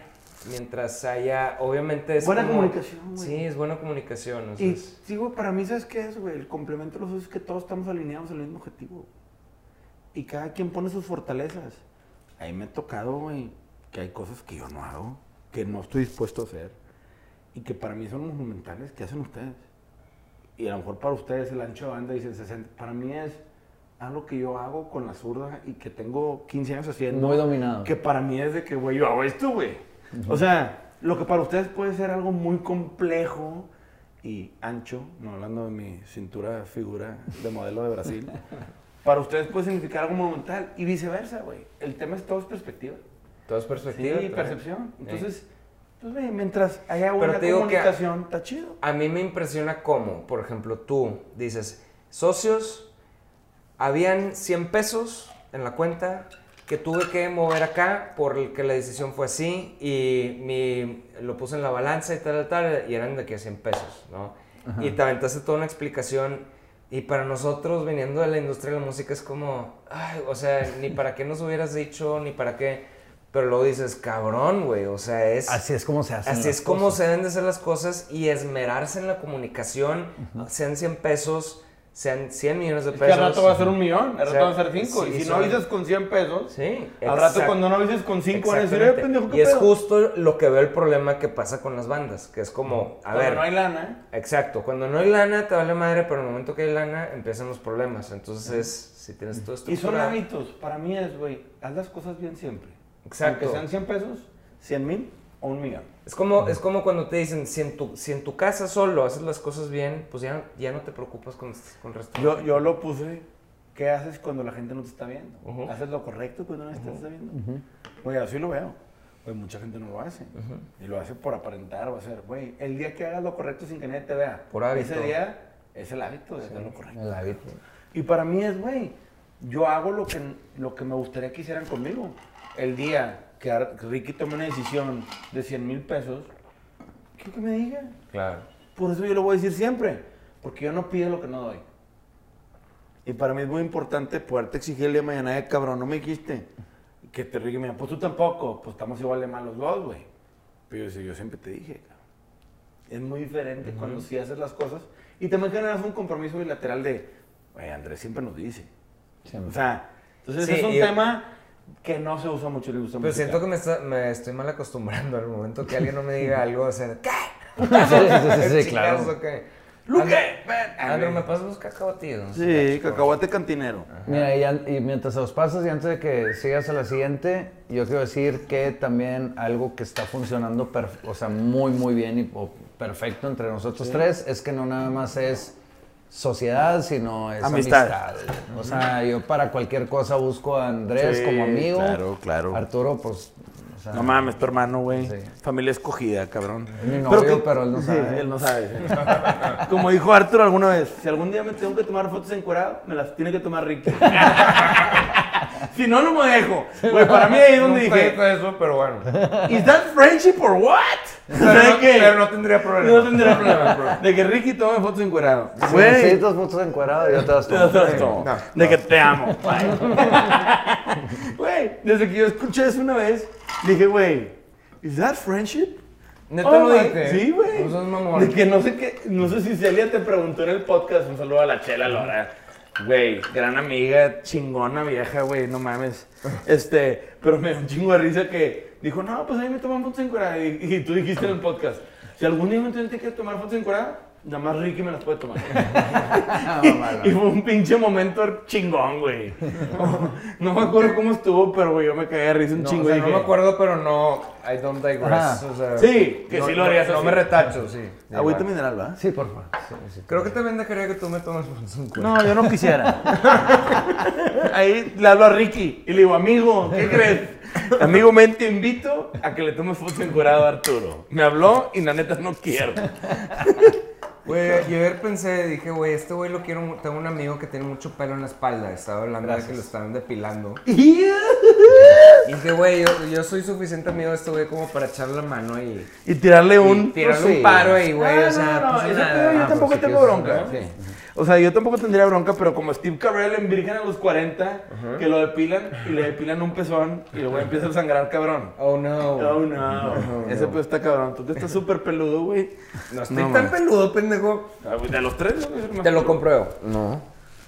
mientras haya, obviamente es Buena como- comunicación, güey. Sí, es buena comunicación. o sea, Y es- sí, güey, para mí, ¿sabes qué es, güey? El complemento de los dos es que todos estamos alineados al mismo objetivo. Y cada quien pone sus fortalezas. Ahí me ha tocado, güey, que hay cosas que yo no hago, que no estoy dispuesto a hacer. Y que para mí son monumentales, que hacen ustedes. Y a lo mejor para ustedes el ancho de banda dice 60. Para mí es algo que yo hago con la zurda y que tengo 15 años haciendo. Muy dominado. Que para mí es de que, güey, yo hago esto, güey. O sea, lo que para ustedes puede ser algo muy complejo y ancho, no hablando de mi cintura figura de modelo de Brasil, para ustedes puede significar algo monumental y viceversa, güey. El tema es todo es perspectiva. todo es perspectiva. Sí, también. percepción. Sí. Entonces, pues, mientras haya Pero que- comunicación, está chido. A mí me impresiona cómo, por ejemplo, tú dices, socios, habían 100 pesos en la cuenta que tuve que mover acá porque la decisión fue así y mi, lo puse en la balanza y tal, tal, tal, y eran de que 100 pesos, ¿no? Y te aventaste toda una explicación y para nosotros, viniendo de la industria de la música, es como, ay, o sea, ni para qué nos hubieras dicho, ni para qué, pero luego dices, cabrón, güey, o sea, es... Así es como se hacen Así las es como cosas. se deben de hacer las cosas y esmerarse en la comunicación, sean 100 pesos, sean 100 millones de Es pesos. que al rato va a ser un millón, al O rato sea, va a ser cinco. sí, y si son- no dices con 100 pesos, Sí, al rato cuando no dices con 5 van a decir, eh, pendejo, ¿qué Y es pedo? justo lo que veo el problema que pasa con las bandas, que es como, a Cuando ver, no hay lana, exacto, cuando no hay lana te vale madre, pero en el momento que hay lana empiezan los problemas. Entonces, si tienes todo esto Y son hábitos. Para mí es, güey, haz las cosas bien siempre. Exacto. Aunque sean 100 pesos, 100 mil o un millón. Es como, es como cuando te dicen, si en, tu, si en tu casa solo haces las cosas bien, pues ya, ya no te preocupas con, con el resto. Yo, yo lo puse, ¿qué haces cuando la gente no te está viendo? Ujú. ¿Haces lo correcto cuando no te está viendo? Güey, así lo veo. Güey, mucha gente no lo hace. Y lo hace por aparentar o hacer, güey, el día que hagas lo correcto sin que nadie te vea. Por hábito. Ese día es el hábito de hacer lo correcto. El hábito. Y para mí es, güey, yo hago lo que, lo que me gustaría que hicieran conmigo. El día que Ricky tome una decisión de 100 mil pesos, quiero que me diga. Claro. Por eso yo lo voy a decir siempre, porque yo no pido lo que no doy. Y para mí es muy importante poderte exigirle mañana, eh, cabrón, no me dijiste. Que te Ricky me dijo, pues tú tampoco, pues estamos igual de malos dos, güey. Pero yo, yo siempre te dije, cabrón. Es muy diferente cuando sí haces las cosas. Y también generas un compromiso bilateral de, güey, Andrés siempre nos dice. Siempre. O sea, entonces Sí, es un y- tema que no se usa mucho, le gusta Pero siento que me, está- me estoy mal acostumbrando al momento que alguien no me diga algo, o sea, ¿qué? Sí, sí, sí, sí, claro. Chingados, ¿o qué? Luque, Andrew- ¿me pasas los cacahuatitos? Sí, cacahuate cantinero. Mira, y, mientras se los pasas y antes de que sigas a la siguiente, yo quiero decir que también algo que está funcionando, o sea, muy, muy bien y perfecto entre nosotros tres es que no nada más es sociedad, sino es Amistad. amistad. O sea, yo para cualquier cosa busco a Andrés Sí, como amigo. claro, claro. Arturo, pues, o sea, No mames, tu hermano, güey. Sí. Familia escogida, cabrón. Es mi novio, pero él no Sí, sabe. él no sabe. Como dijo Arturo alguna vez, si algún día me tengo que tomar fotos encuerado, me las tiene que tomar Ricky. si no, no me dejo. Güey, para mí ahí es donde Nunca dije, eso, pero bueno. ¿Is that friendship or what? Pero ¿Sabes no, qué? pero no tendría problema. No tendría problema. De que Ricky tome fotos encuerado. Si Güey, necesitas fotos encueradas, yo te las te las tomo. No, De que te amo. Güey, desde que yo escuché eso una vez, dije, güey, ¿is that friendship? ¿Neta Oh, lo dije? Sí, güey. No seas mamón. De que no sé qué, no sé si Celia te preguntó en el podcast, un saludo a la Chela Lora. Güey, gran amiga, chingona vieja, güey, no mames. Este, pero me dio un chingo de risa que dijo, no, pues a mí me toman fotos encueradas. Y, y tú dijiste en el podcast, si algún día me tienes que tomar fotos encueradas, nada más Ricky me las puede tomar. y fue un pinche momento chingón, güey. No, me acuerdo cómo estuvo, pero güey, yo me cagué de risa un No, chingo. o sea, no dije, me acuerdo, pero no, I don't digress. O sea, Sí, que no- sí lo harías No, así. me retacho, sí. Agüita mineral, ¿va? Sí, por favor. Sí, sí. Creo que también dejaría que tú me tomes un cuento. No, yo no quisiera. Ahí le hablo a Ricky y le digo, amigo, ¿qué crees? Amigo, men, te invito a que le tomes foto encuerado a Arturo. Me habló y la neta no quiero. Güey, yo ayer pensé, dije, güey, este güey lo quiero, tengo un amigo que tiene mucho pelo en la espalda, estaba hablando de que lo estaban depilando. Y dije, güey, yo, yo soy suficiente amigo de este güey como para echarle la mano y, Y tirarle y un... tirarle pues sí. un paro ahí, güey, Ah, o sea, no, no, pues nada. yo Ah, tampoco pues, si tengo bronca. Sí. O sea, yo tampoco tendría bronca, pero como Steve Carell en Virgen a los 40, que lo depilan y le depilan un pezón y luego empieza a sangrar cabrón. Oh, no. Oh, no. Ese pedo está cabrón. Tú que estás súper peludo, güey. No estoy No, tan man. peludo, pendejo. Ah, De los tres, más Te lo compruebo. No.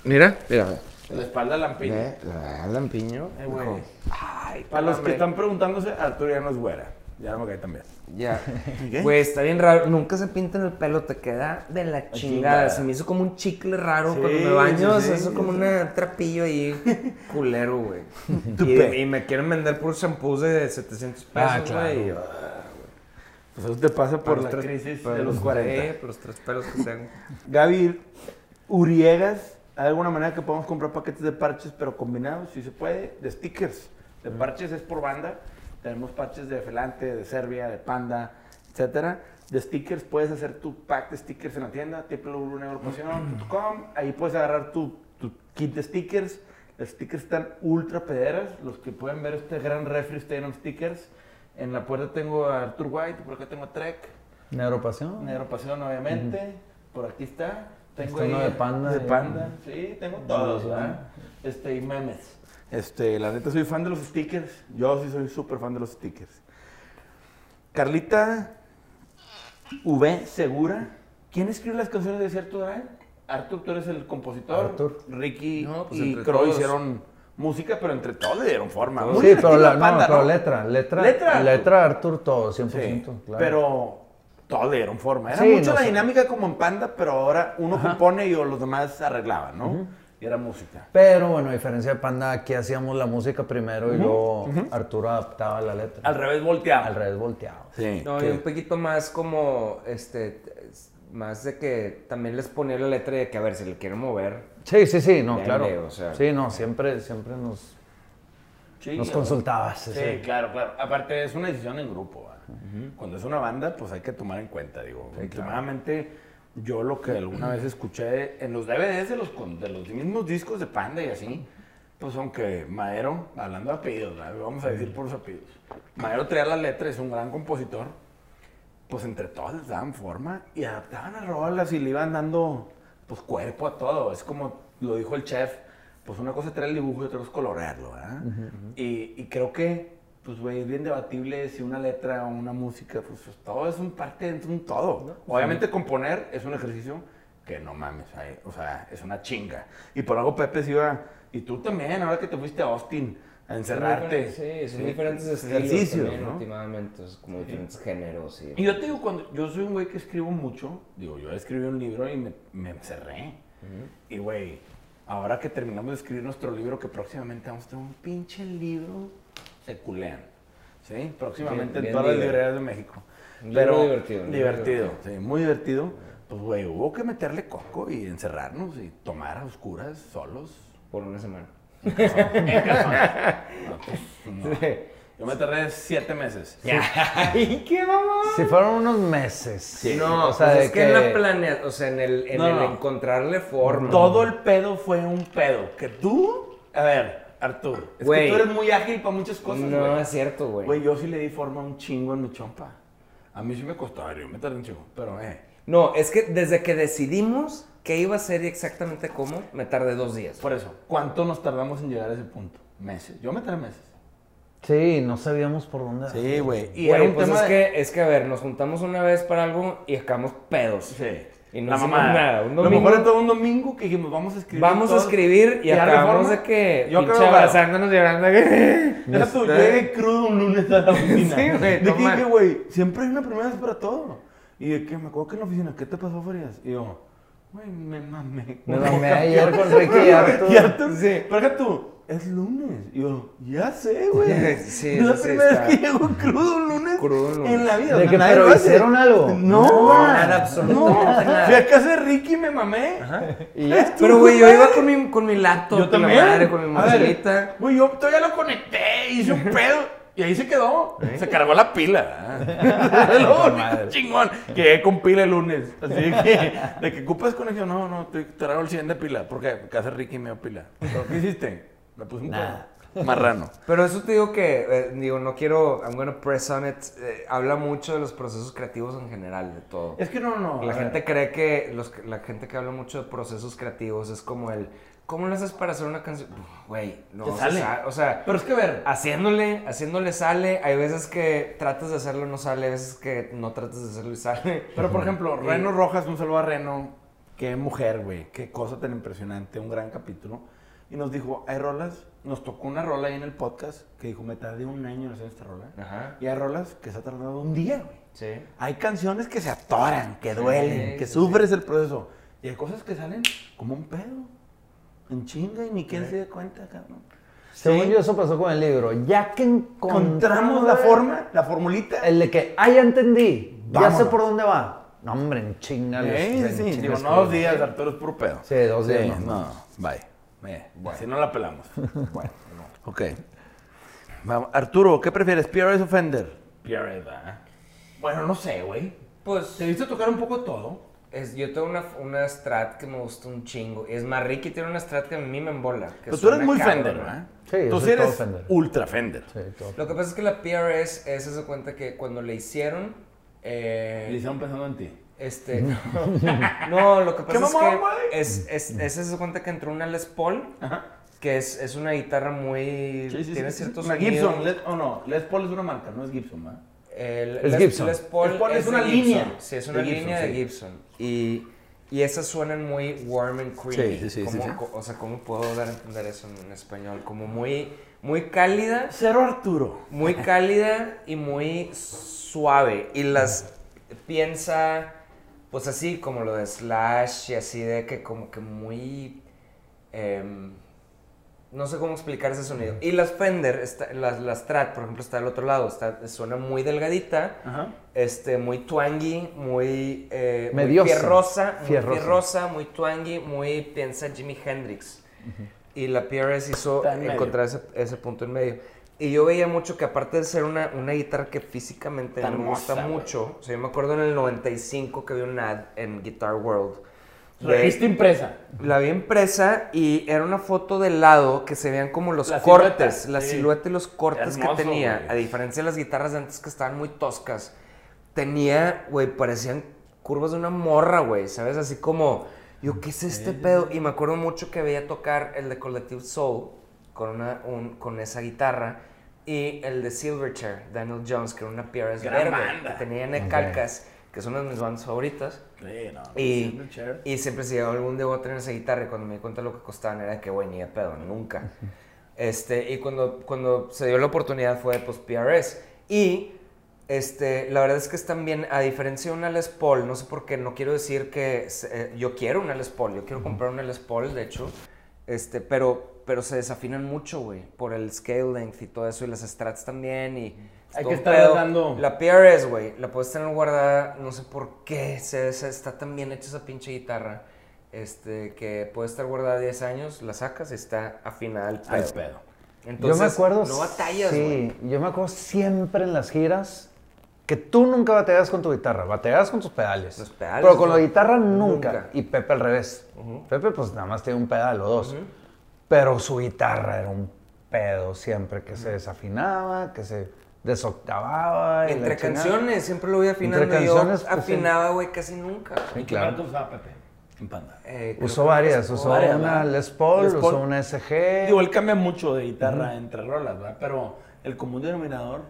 Mira, mira. La espalda lampiña. Ve, la lampiño. Eh, güey. Ay, Para los que están preguntándose, Arturo ya no es güera. Ya no me cae también. Ya. ¿Qué? Güey, está bien raro. Nunca se pinta en el pelo, te queda de la chingada. chingada. Se me hizo como un chicle raro Sí, cuando me baño. sí, se hizo sí, como sí. un trapillo ahí culero, güey. Y, y me quieren vender por shampoos de 700 pesos, Ah, claro. Pues eso te pasa por la los tres- crisis de los los- 40. sí, por los tres pelos que tengo. Gaby Uriegas, ¿hay alguna manera que podamos comprar paquetes de parches, pero combinados, si se puede, de stickers? De parches es por banda. Tenemos parches de Felante, de Serbia, de Panda, etcétera. De stickers puedes hacer tu pack de stickers en la tienda, www.negropasion.com. Ahí puedes agarrar tu, tu kit de stickers. Los stickers están ultra pederas. Los que pueden ver este gran refri Stay on Stickers. En la puerta tengo a Arthur White, por acá tengo a Trek. Neuropasión. Negro Pasión, obviamente. Por aquí está. Tengo Está ahí uno de Panda De panda. Sí, tengo todos, ¿verdad? Este, y memes. Este, la neta soy fan de los stickers. Yo sí soy súper fan de los stickers. Carlita V Segura. ¿Quién escribe las canciones de Desierto Drive? Arthur, tú eres el compositor. Arthur. Ricky No, pues y Crow todos. hicieron música, pero entre todos le dieron forma. Muy Sí, pero, la, no, Panda, pero ¿no? letra, letra, Letra, letra, Arthur. Arthur todo, 100%, Sí, claro. pero todos le dieron forma. Era Sí, mucho no la sé. dinámica como en Panda, pero ahora uno compone y los demás arreglaban, ¿no? Y era música. Pero bueno, a diferencia de Panda, aquí hacíamos la música primero y luego Arturo adaptaba la letra. Al revés volteado. Al revés volteado. Sí. No, y un poquito más como, este, más de que también les ponía la letra de que, a ver, si le quieren mover. Sí, sí, sí, no, claro. o sea. Sí, no, siempre, siempre nos, Sí, nos ¿no? consultabas. Sí, sí. claro, claro. Aparte es una decisión en grupo. Cuando es una banda, pues hay que tomar en cuenta, digo. últimamente yo lo que alguna vez escuché en los DVDs de los, de los mismos discos de Panda y así, pues aunque Madero, hablando de apellidos, ¿va? vamos a decir por los apellidos, Madero traía la letra, es un gran compositor, pues entre todos les daban forma y adaptaban a rolas y le iban dando pues cuerpo a todo. Es como lo dijo el chef, pues una cosa es traer el dibujo y otra es colorearlo, ¿verdad? y, y creo que, pues, güey, es bien debatible si una letra o una música, pues, pues, todo es un parte de un todo. Obviamente componer es un ejercicio que no mames, ay, o sea, es una chinga. Y por algo Pepe se iba, y tú también, ahora que te fuiste a Austin a encerrarte. Sí, son diferentes estilos ejercicios, también, ¿no? últimamente, es como diferentes géneros. Y... Y yo te digo, cuando yo soy un güey que escribo mucho, digo, yo escribí un libro y me, me encerré. Y güey, ahora que terminamos de escribir nuestro libro, que próximamente vamos a tener un pinche libro, se culean. ¿Sí? Próximamente Bien- en bien todas las libre. librerías de México. Libro divertido, Divertido, divertido. sí, muy divertido. Pues güey, hubo que meterle coco y encerrarnos y tomar a oscuras, solos. Por una semana. En. No, pues, no. Yo me tardé siete meses. ¡Ay, qué mamá! Si fueron unos meses. No, o sea, pues de es que, en la planea, o sea, en el, en No, el no. encontrarle forma. Todo el pedo fue un pedo. Que tú, a ver, Artur, es Güey. que tú eres muy ágil para muchas cosas, No, güey. es cierto, güey. Güey, yo sí le di forma a un chingo en mi chompa. A mí sí me costó, a ver, yo me tardé un chingo, pero eh. No, es que desde que decidimos qué iba a ser y exactamente cómo, me tardé dos días. Por eso, ¿cuánto nos tardamos en llegar a ese punto? Meses. Yo me tardé meses. Sí, no sabíamos por dónde. Sí, güey. Y Güey, era un pues tema es, de- que, es que, a ver, nos juntamos una vez para algo y acabamos pedos. Sí. Y no La hicimos nada. Un Lo domingo- mejor de todo un domingo que dijimos, vamos a escribir. Vamos a escribir y ¿Y acabamos de que Yo pinche abrazándonos llorando. Tú, yo llegué crudo un lunes a la oficina. Sí, güey, De que güey, siempre hay una primera vez para todo. Y de que me acuerdo que en la oficina, ¿qué te pasó, Farias? Y yo, güey, me mamé. Me mamé ayer con Ricky y Arthur. Y Arthur, Sí. pero tú, es lunes. Y yo, ya sé, güey. Sí, es la sí, primera está. vez que llego crudo un lunes, Crudo lunes. en la vida. De que pero lo hace. hicieron algo. No, nada, absolutamente no. nada. Fui a casa de Ricky y me mamé. Y ya. Pero, güey, yo iba con mi, con mi laptop, Yo con también. madre, con mi mochilita. Güey, yo todavía lo conecté, hice un pedo. Y ahí se quedó. Se cargó la pila. Lo único chingón. Que llegué con pila el lunes. Así que, de que ocupas conexión. No, no, te traigo el 100 de pila. Porque hace Ricky me dio pila. ¿Pero qué hiciste? Me puse un pedo. Marrano. Pero eso te digo que, eh, digo, no quiero, I'm gonna press on it. eh, habla mucho de los procesos creativos en general, de todo. Es que no, no. La gente ver. cree que, los, la gente que habla mucho de procesos creativos es como el, ¿cómo lo haces para hacer una canción? Güey, no, Te sale. sa- o sea, Pero es que a ver. haciéndole, haciéndole sale, hay veces que tratas de hacerlo y no sale, hay veces que no tratas de hacerlo y sale. Pero por ejemplo, Reno Rojas, un saludo a Reno. Qué mujer, güey. Qué cosa tan impresionante. Un gran capítulo. Y nos dijo, hay rolas. Nos tocó una rola ahí en el podcast que dijo, me tardé un año en hacer esta rola. Ajá. Y hay rolas que se ha tardado un día, güey. Sí. Hay canciones que se atoran, que duelen, Sí, que sí, sufres el proceso. Y hay cosas que salen como un pedo. En chinga y ni quién se dé cuenta, cabrón. Según yo, eso pasó con el libro. Ya que encontramos la forma, la formulita. El de que, ah, ya entendí. Ya Vámonos. sé por dónde va. No, hombre, en chinga. Sí, les- sí, en sí. chinga Digo, no dos días, Arturo es puro pedo. Sí, dos días Sí, no. no, bye. Eh, Si no la pelamos. bueno, ok. Vamos, Arturo, ¿qué prefieres, PRS o Fender? PRS, ¿verdad? Bueno, no sé, güey. Pues ¿Te viste tocar un poco todo? Es, yo tengo una, una strat que me gusta un chingo. Es más, Ricky tiene una strat que a mí me embola. que Pero tú eres muy cabrón, Fender, ¿no? Sí, Tú sí eres Fender. ultra Fender. Sí, todo. Lo que pasa es que la PRS es esa cuenta que cuando le hicieron. eh, Le hicieron pensando en ti. Este. No, no, lo que ¡Qué pasa es que es, es, es esa cuenta que entró una Les Paul. Que es, es una guitarra muy. Sí, sí, tiene sí, sí. ciertos Una sonidos. Gibson, Les, o no, Les Paul es una marca, no es Gibson, ¿verdad? El- Es Les, Gibson. Les Paul, Les Paul es de una Gibson. línea Sí, es de una Gibson, línea de. Gibson. Y, y esas suenan muy warm and creamy. Sí, sí, sí, Como- O sea, ¿cómo puedo dar a entender eso en español? Como muy, muy cálida, Cero Arturo. muy cálida y muy suave. Y las piensa, pues así como lo de Slash y así de que como que muy... em, no sé cómo explicar ese sonido. Y las Fender, está, las, las Strat, por ejemplo, está al otro lado. Está, suena muy delgadita, Ajá. este, muy twangy, muy, eh, muy Mediosa. fierrosa, muy Fierrosa. fierrosa, muy twangy, muy piensa Jimi Hendrix. Y la PRS hizo encontrar ese, ese punto en medio. Y yo veía mucho que aparte de ser una, una guitarra que físicamente Está me gusta hermosa, güey. mucho, o sea, yo me acuerdo en el 95 que vi un ad en Guitar World. La viste impresa. La vi impresa y era una foto del lado que se veían como los La cortes, silueta, la sí. silueta y los cortes Hermoso, que tenía. güey. A diferencia de las guitarras de antes que estaban muy toscas, tenía, güey, parecían curvas de una morra, güey, ¿sabes? Así como, Yo, ¿qué es este pedo? Y me acuerdo mucho que veía tocar el de Collective Soul con, una, un- con esa guitarra y el de Silverchair, Daniel Jones, que era una PRS Gran verde, banda. que tenía N calcas, que son una de mis bandas favoritas. Sí, no, Y, y siempre si algún día voy a tener esa guitarra y cuando me di cuenta lo que costaban era que, güey, ni de pedo, nunca. Este, y cuando, cuando se dio la oportunidad fue, pues, PRS. Y, este, la verdad es que están bien, a diferencia de una Les Paul, no sé por qué, no quiero decir que, eh, yo quiero una Les Paul, yo quiero comprar una Les Paul, de hecho, este, pero, pero se desafinan mucho, güey, por el scale length y todo eso, y las strats también, y... Hay que estar dando- La PRS, güey, la puedes tener guardada, no sé por qué, se, se- está tan bien hecha esa pinche guitarra, este, que puede estar guardada 10 años, la sacas y está afinada al pedo. Al pedo. Entonces, yo me acuerdo. no batallas, güey. Sí, yo me acuerdo siempre en las giras que tú nunca batallas con tu guitarra, batallas con tus pedales. Los pedales, Pero con la guitarra nunca. Nunca. Y Pepe al revés. Pepe, pues nada más tiene un pedal o dos. Pero su guitarra era un pedo siempre, que se desafinaba, que se desoctavaba. Entre canciones, siempre lo voy afinando. Entre yo canciones, pues, afinaba, güey, casi nunca. Sí, ¿Y qué claro. usaba Pepe? En Panda. Eh, Usó varias, usó varias, una ¿verdad? Les Paul, Les Paul. usó una SG. Digo, él cambia mucho de guitarra entre rolas, ¿verdad? Pero el común denominador,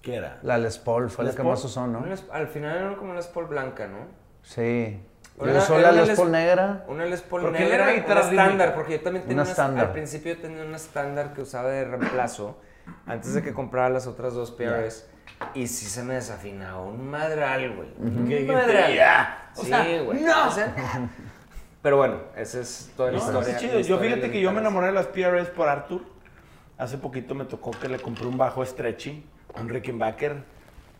¿qué era? La Les Paul fue Les la que Paul. más usó, ¿no? Al final era como una Les Paul blanca, ¿no? Sí. Una- Yo usó era la una Les Paul negra. Una Les Paul Porque negra, era una estándar, porque yo también tenía Una una, estándar. Al principio yo tenía una estándar que usaba de reemplazo, antes de que comprara las otras dos PRS. Y sí se me desafinaba un madral, güey. Un madral. "Ya". O Sí, güey. ¡no! O sea, pero bueno, esa es toda la No, historia. está chido. la Yo historia de fíjate que yo me enamoré de las PRS por Arthur. Hace poquito me tocó que le compré un bajo stretchy, un Rickenbacker.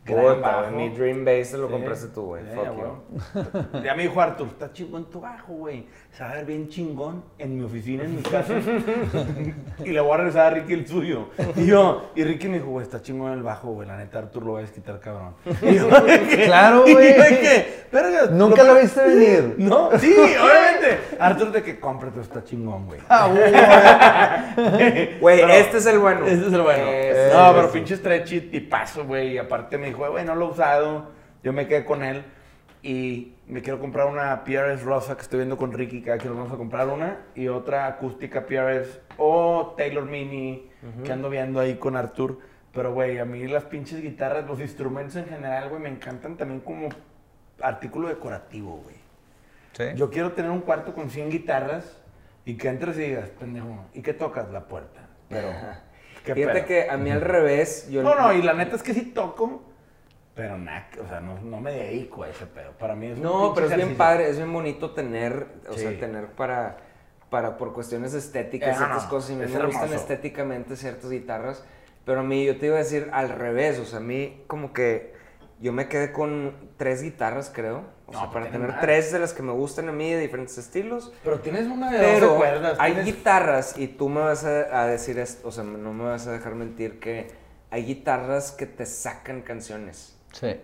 Puta, mi Dream Bass te lo Sí. compraste tú, güey. Güey. you. Ya me dijo Arthur, está chingón tu bajo, güey. Se va a ver bien chingón en mi oficina, en mi casa. y le voy a regresar a Ricky el suyo. Y yo, y Ricky me dijo, güey, está chingón el bajo, güey. La neta, Arthur lo va a desquitar, cabrón. Y yo. Claro, Y güey. Nunca lo viste venir. No, sí, obviamente. Arthur, de que cómprate, está chingón, güey. Ah, güey. Güey, este es el bueno. Este es el bueno. Ese no, pero pinche stretchy tipazo, güey. Y aparte me dijo, güey, no lo he usado. Yo me quedé con él. Y me quiero comprar una PRS rosa que estoy viendo con Ricky. Cada que nos vamos a comprar una. Y otra acústica PRS o Taylor Mini que ando viendo ahí con Artur. Pero, güey, a mí las pinches guitarras, los instrumentos en general, güey, me encantan también como artículo decorativo, güey. Sí. Yo quiero tener un cuarto con 100 guitarras y que entres y digas, pendejo, ¿y qué tocas? La puerta. Pero, ¿qué Fíjate que a mí al revés, yo No, no, y la neta es que sí toco, pero nada, o sea, no, no me dedico a ese pedo. Para mí es No, pero es bien padre, es bien bonito tener, o Sí. sea, tener para, para por cuestiones estéticas, Eh, ciertas no, cosas, y a mí es me gustan estéticamente ciertas guitarras, pero a mí, yo te iba a decir al revés, o sea, a mí como que yo me quedé con tres guitarras, creo, o No, sea, para tienes tener más. tres de las que me gustan a mí de diferentes estilos, Pero tienes una de 12 pero cuerdas. hay tienes- guitarras, y tú me vas a, a decir esto, o sea, no me vas a dejar mentir que hay guitarras que te sacan canciones. Sí.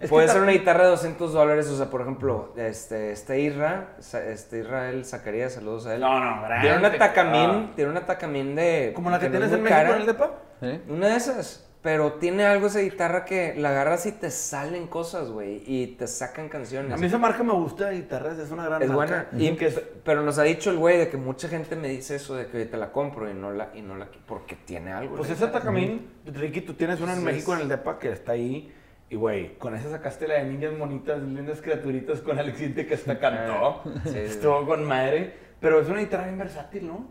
Es Puede ser una guitarra de 200 dólares, o sea, por ejemplo, este, este Irra, este Israel Zacarías, saludos a él. No, no, grande. Tiene una Takamine, Ah. tiene una Takamine de... Como la que tienes en México cara. en el depa. Sí. Una de esas, pero tiene algo esa guitarra que la agarras y te salen cosas, güey, y te sacan canciones. A mí esa marca me gusta de guitarras, es una gran es marca. buena. Y, es- Pero nos ha dicho el güey de que mucha gente me dice eso de que te la compro y no la, y no la porque tiene algo. Pues guitarra. Takamine, Ricky, tú tienes una en Sí, México es- en el depa que está ahí. Y güey, con esa sacaste la de niñas bonitas, lindas criaturitas con Alexinte que hasta cantó. Sí, sí. Estuvo con madre. Pero es una guitarra bien versátil, ¿no?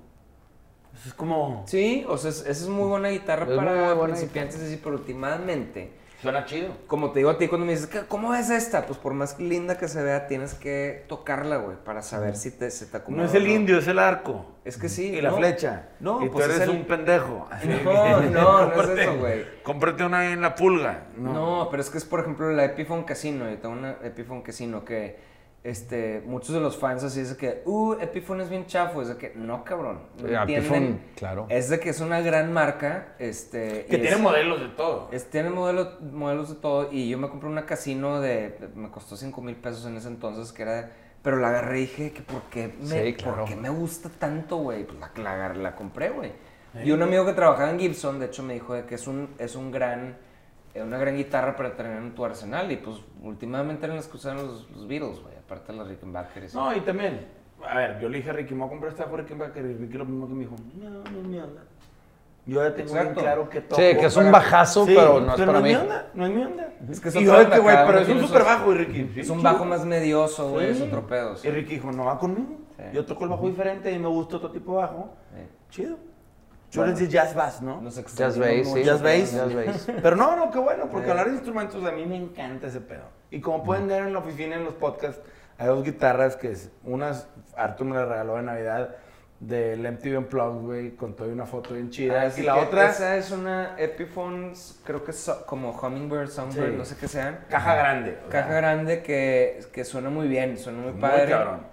Pues es como. Sí, o sea, es- esa es muy buena guitarra Es para buena principiantes, sí, pero últimamente, Suena chido. como te digo a ti cuando me dices, "¿Qué- ¿cómo ves esta? Pues por más linda que se vea, tienes que tocarla, güey, para saber si te, se te acomoda. No es el indio, es el arco. Es que sí. Y la no. flecha. No, y pues tú es eres el- un pendejo. No, no, no es eso, güey. Cómprate una en la pulga. No. No. pero es que es, por ejemplo, la Epiphone Casino. Yo tengo una Epiphone Casino que este, muchos de los fans así dicen que, uh, Epiphone es bien chafo. Es de que, no, cabrón. No Eh. Epiphone, claro. Es de que es una gran marca. Este, Que y tiene es- modelos de todo. Es, tiene modelos, modelos de todo y yo me compré una casino de, me costó 5 mil pesos en ese entonces, que era, pero la agarré y dije que por qué me, Sí, claro. ¿por qué me gusta tanto, güey, pues la, la, agarré, la compré, güey. Y un amigo que trabajaba en Gibson, de hecho, me dijo de que es un, es un gran, eh, una gran guitarra para tener en tu arsenal y pues últimamente eran las que usaban los, los Beatles, güey, Aparte de los Rickenbackers. No, y también, a ver, yo le dije a Ricky, me voy a comprar esta por Rickenbacker y Ricky lo mismo que me dijo, no, no es mi onda. Yo ya tengo bien claro que toco. Sí, que es un bajazo, Sí, pero no es para no mí. mi onda, no es mi onda. Es que es y yo de que, güey, pero es un sus- bajo, y Ricky. Es sí, un bajo más medioso, güey, es Sí. otro pedo. sí. Y Ricky dijo, no va conmigo. Sí. Yo toco el bajo diferente y me gusta otro tipo de bajo. Sí. Chido. Yo les decía jazz bass, ¿no? Nos Jazz bass, sí. Jazz bass. Jazz bass. Pero no, no, qué bueno, porque Sí. hablar de instrumentos a mí me encanta ese pedo. Y como pueden ver en la oficina, en los podcasts, hay dos guitarras que es, unas, Arthur me las regaló de Navidad del MTV Unplugged, güey, con toda una foto bien chida. Así y la otra, Esa es una Epiphones, creo que es so- como Hummingbird, Songbird, Sí. no sé qué sean. caja grande. sea, Caja grande que, que suena muy bien, suena muy, muy padre. cabrón.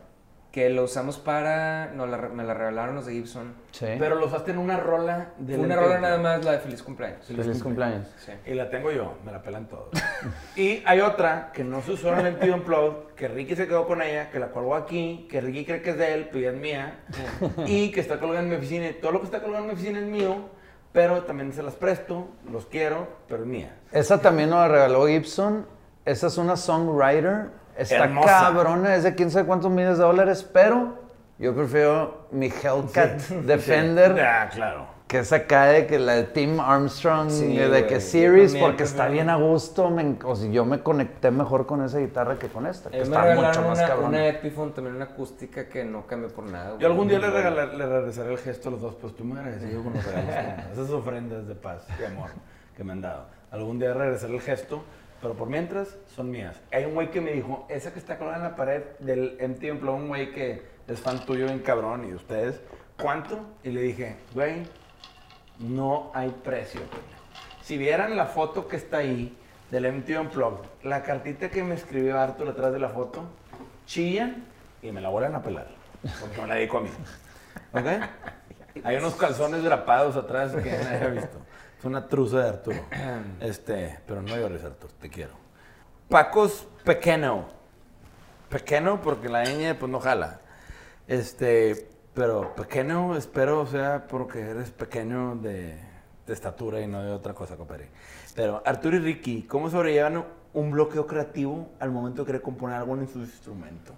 Que lo usamos para. No, la, me la regalaron los de Gibson. Sí. Pero lo usaste en una rola de una rola nada más, la de Feliz Cumpleaños. Feliz cumpleaños. Sí. Y la tengo yo, me la pelan todos. y hay otra que no se usó en el MTV Unplugged, que Ricky se quedó con ella, que la colgó aquí, que Ricky cree que es de él, pero ya es mía, y que está colgada en mi oficina. Y todo lo que está colgado en mi oficina es mío, pero también se las presto, los quiero, pero es mía. Esa también nos la regaló Gibson. Esa es una songwriter. Está Hermosa. cabrona, es de quién sabe cuántos miles de dólares, pero yo prefiero mi Hellcat Defender, Ah, claro. que es acá de que la de Tim Armstrong, Sí, de güey, que Series, porque está bien a gusto. me o sea, yo me conecté mejor con esa guitarra que con esta, que está mucho más una, cabrona. una Epiphone, también una acústica que no cambió por nada. Yo algún día le, regalar- le regresaré el gesto a los dos, pues tú me agradecido con los regalos, esas ofrendas de paz y amor que me han dado. Algún día regresaré el gesto, pero por mientras son mías. Hay un güey que me dijo, esa que está colgada en la pared del MTV Unplugged, un güey que es fan tuyo bien cabrón y de ustedes, ¿cuánto? Y le dije, güey, no hay precio. Si vieran la foto que está ahí del MTV Unplugged, la cartita que me escribió Arthur atrás de la foto, chillan y me la vuelven a pelar. Porque me la dedico a mí. ¿Ok? Hay unos calzones drapados atrás que nadie había visto. Es una truza de Arturo. Este, pero no llores, Arturo, te quiero. Pacos Pequeño. Pequeño porque la ñ pues no jala. Este, pero pequeño espero sea porque eres pequeño de, de estatura y no de otra cosa, compadre. Pero Arturo y Ricky, ¿cómo sobrellevan un bloqueo creativo al momento de querer componer algo en su instrumento?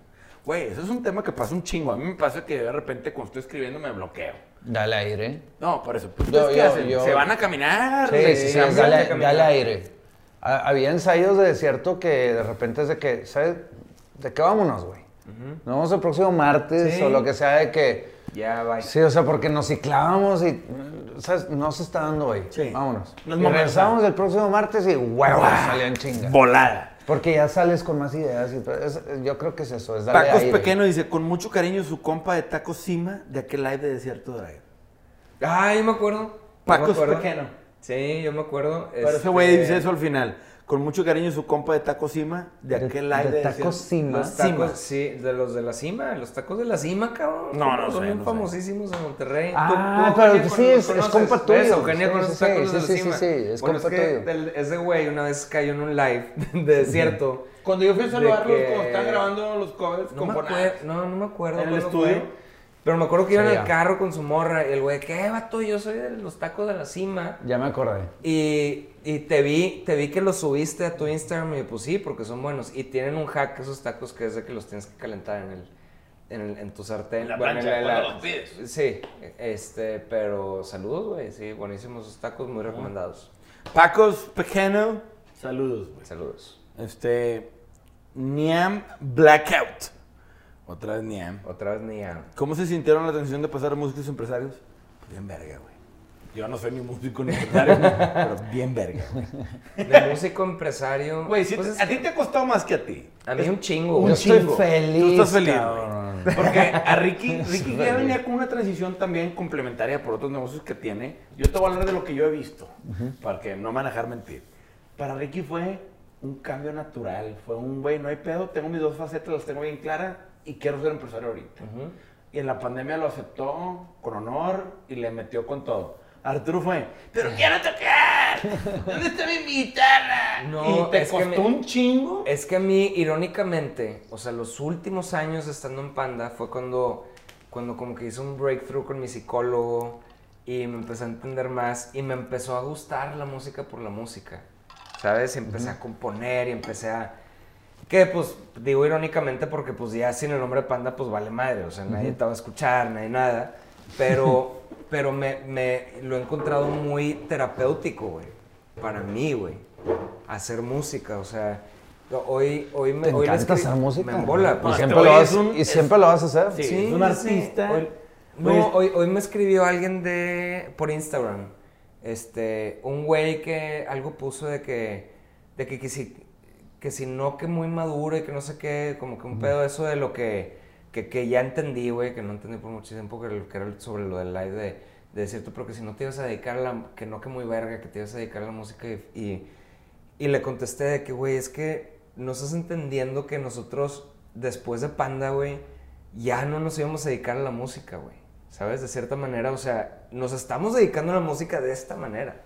Güey, eso es un tema que pasa un chingo. A mí me pasa que de repente cuando estoy escribiendo me bloqueo. Dale aire. No, por eso. Yo- ¿ustedes ¿Qué yo- hacen? yo- ¿Se van a caminar? Sí, ¿Se sí, sí, de dale, caminar? dale aire. Ha- Había ensayos de desierto que de repente es de que, ¿sabes? ¿De qué vámonos, güey? Nos vemos el próximo martes Sí. o lo que sea de que... Ya, bye. Sí, o sea, porque nos ciclábamos y, ¿sabes? No se está dando hoy. Sí. Vámonos. No es y regresamos el próximo martes y huevos, salían chingas. Volada. Porque ya sales con más ideas y todo. Es- yo creo que es eso, es darle aire. Pequeño dice, con mucho cariño su compa de Taco Cima de aquel live de Desierto Drive. Ah, yo me acuerdo. Pacos. Pequeño. Sí, yo me acuerdo. Pero ese este, güey dice eso al final. Con mucho cariño su compa de Taco Cima de De- aquel live de de, Taco Cima. Los tacos, sí, de los de la cima, los tacos de la cima, cabrón. No, no Son sé, bien no sé. famosísimos en Monterrey. Ah, Tú- tú, pero sí, con- es- compa tuyo. Eugenia Sí, sí, tacos sí, de la sí, sí, cima. sí, es bueno, compa es que tuyo. el- ese güey una vez cayó en un live de desierto. Cuando yo fui a saludarlos, que- cuando estaban grabando los covers No con me, Bonanza. acuerdo, no, no me acuerdo. ¿En el estudio? fue, Pero me acuerdo que iba Sí, en ya. el carro con su morra y el güey, ¿qué vato? Yo soy de los tacos de la cima. Ya me acordé. Y, y te vi, te vi que los subiste a tu Instagram y yo, pues sí, porque son buenos. Y tienen un hack esos tacos que es de que los tienes que calentar en el, en, el- en tu sartén. En la Bueno, plancha, en cuando los pides. Sí, este, pero saludos, güey, sí, buenísimos esos tacos, muy recomendados. Pacos Pequeño, saludos, güey. Saludos. Este, Niam Blackout. Otra vez Niam. Otra vez ni a... ¿Cómo se sintieron la transición de pasar a músicos empresarios? Pues bien verga, güey. Yo no soy ni músico ni empresario, pero bien verga, güey. De músico empresario. Güey, si pues te- es a ti te ha costado más que a ti. a mí un chingo, Un Yo güey. estoy chingo. feliz, Tú estás feliz, cabrón. güey. Porque a Ricky, Ricky ya venía con una transición también complementaria por otros negocios que tiene. Yo te voy a hablar de lo que yo he visto, para que no me van a dejar mentir. Para Ricky fue un cambio natural. Fue un, güey, no hay pedo, tengo mis dos facetas, las tengo bien claras y quiero ser empresario ahorita. Ujú. Y en la pandemia lo aceptó con honor y le metió con todo. Arturo fue, pero quiero tocar. ¿Dónde está mi guitarra? No, y te es que costó me- un chingo. Es que a mí, irónicamente, o sea, los últimos años estando en Panda fue cuando, cuando como que hice un breakthrough con mi psicólogo y me empecé a entender más y me empezó a gustar la música por la música, ¿sabes? Y empecé a componer y empecé a... Que pues digo irónicamente porque pues ya sin el nombre de Panda pues vale madre, o sea, nadie te va a escuchar, nadie nada, pero, pero me, me lo he encontrado muy terapéutico, güey, para mí, güey, hacer música, o sea, hoy, hoy me... ¿Te hoy encanta hacer música? Me embola, Y pues, siempre, lo vas, es un- y es- siempre lo vas a hacer. Sí, Sí, es un sí, artista. Hoy, no, hoy, hoy me escribió alguien de por Instagram. Este, un güey que algo puso de que de que, que si que si no que muy maduro y que no sé qué, como que un pedo eso de lo que que, que ya entendí, güey, que no entendí por mucho tiempo que, que era sobre lo del live de, de decirte, pero que si no te ibas a dedicar a la, que no que muy verga, que te ibas a dedicar a la música y, y, y le contesté de que, güey, es que no estás entendiendo que nosotros, después de Panda, güey, ya no nos íbamos a dedicar a la música, güey. ¿Sabes? De cierta manera, o sea, nos estamos dedicando a la música de esta manera.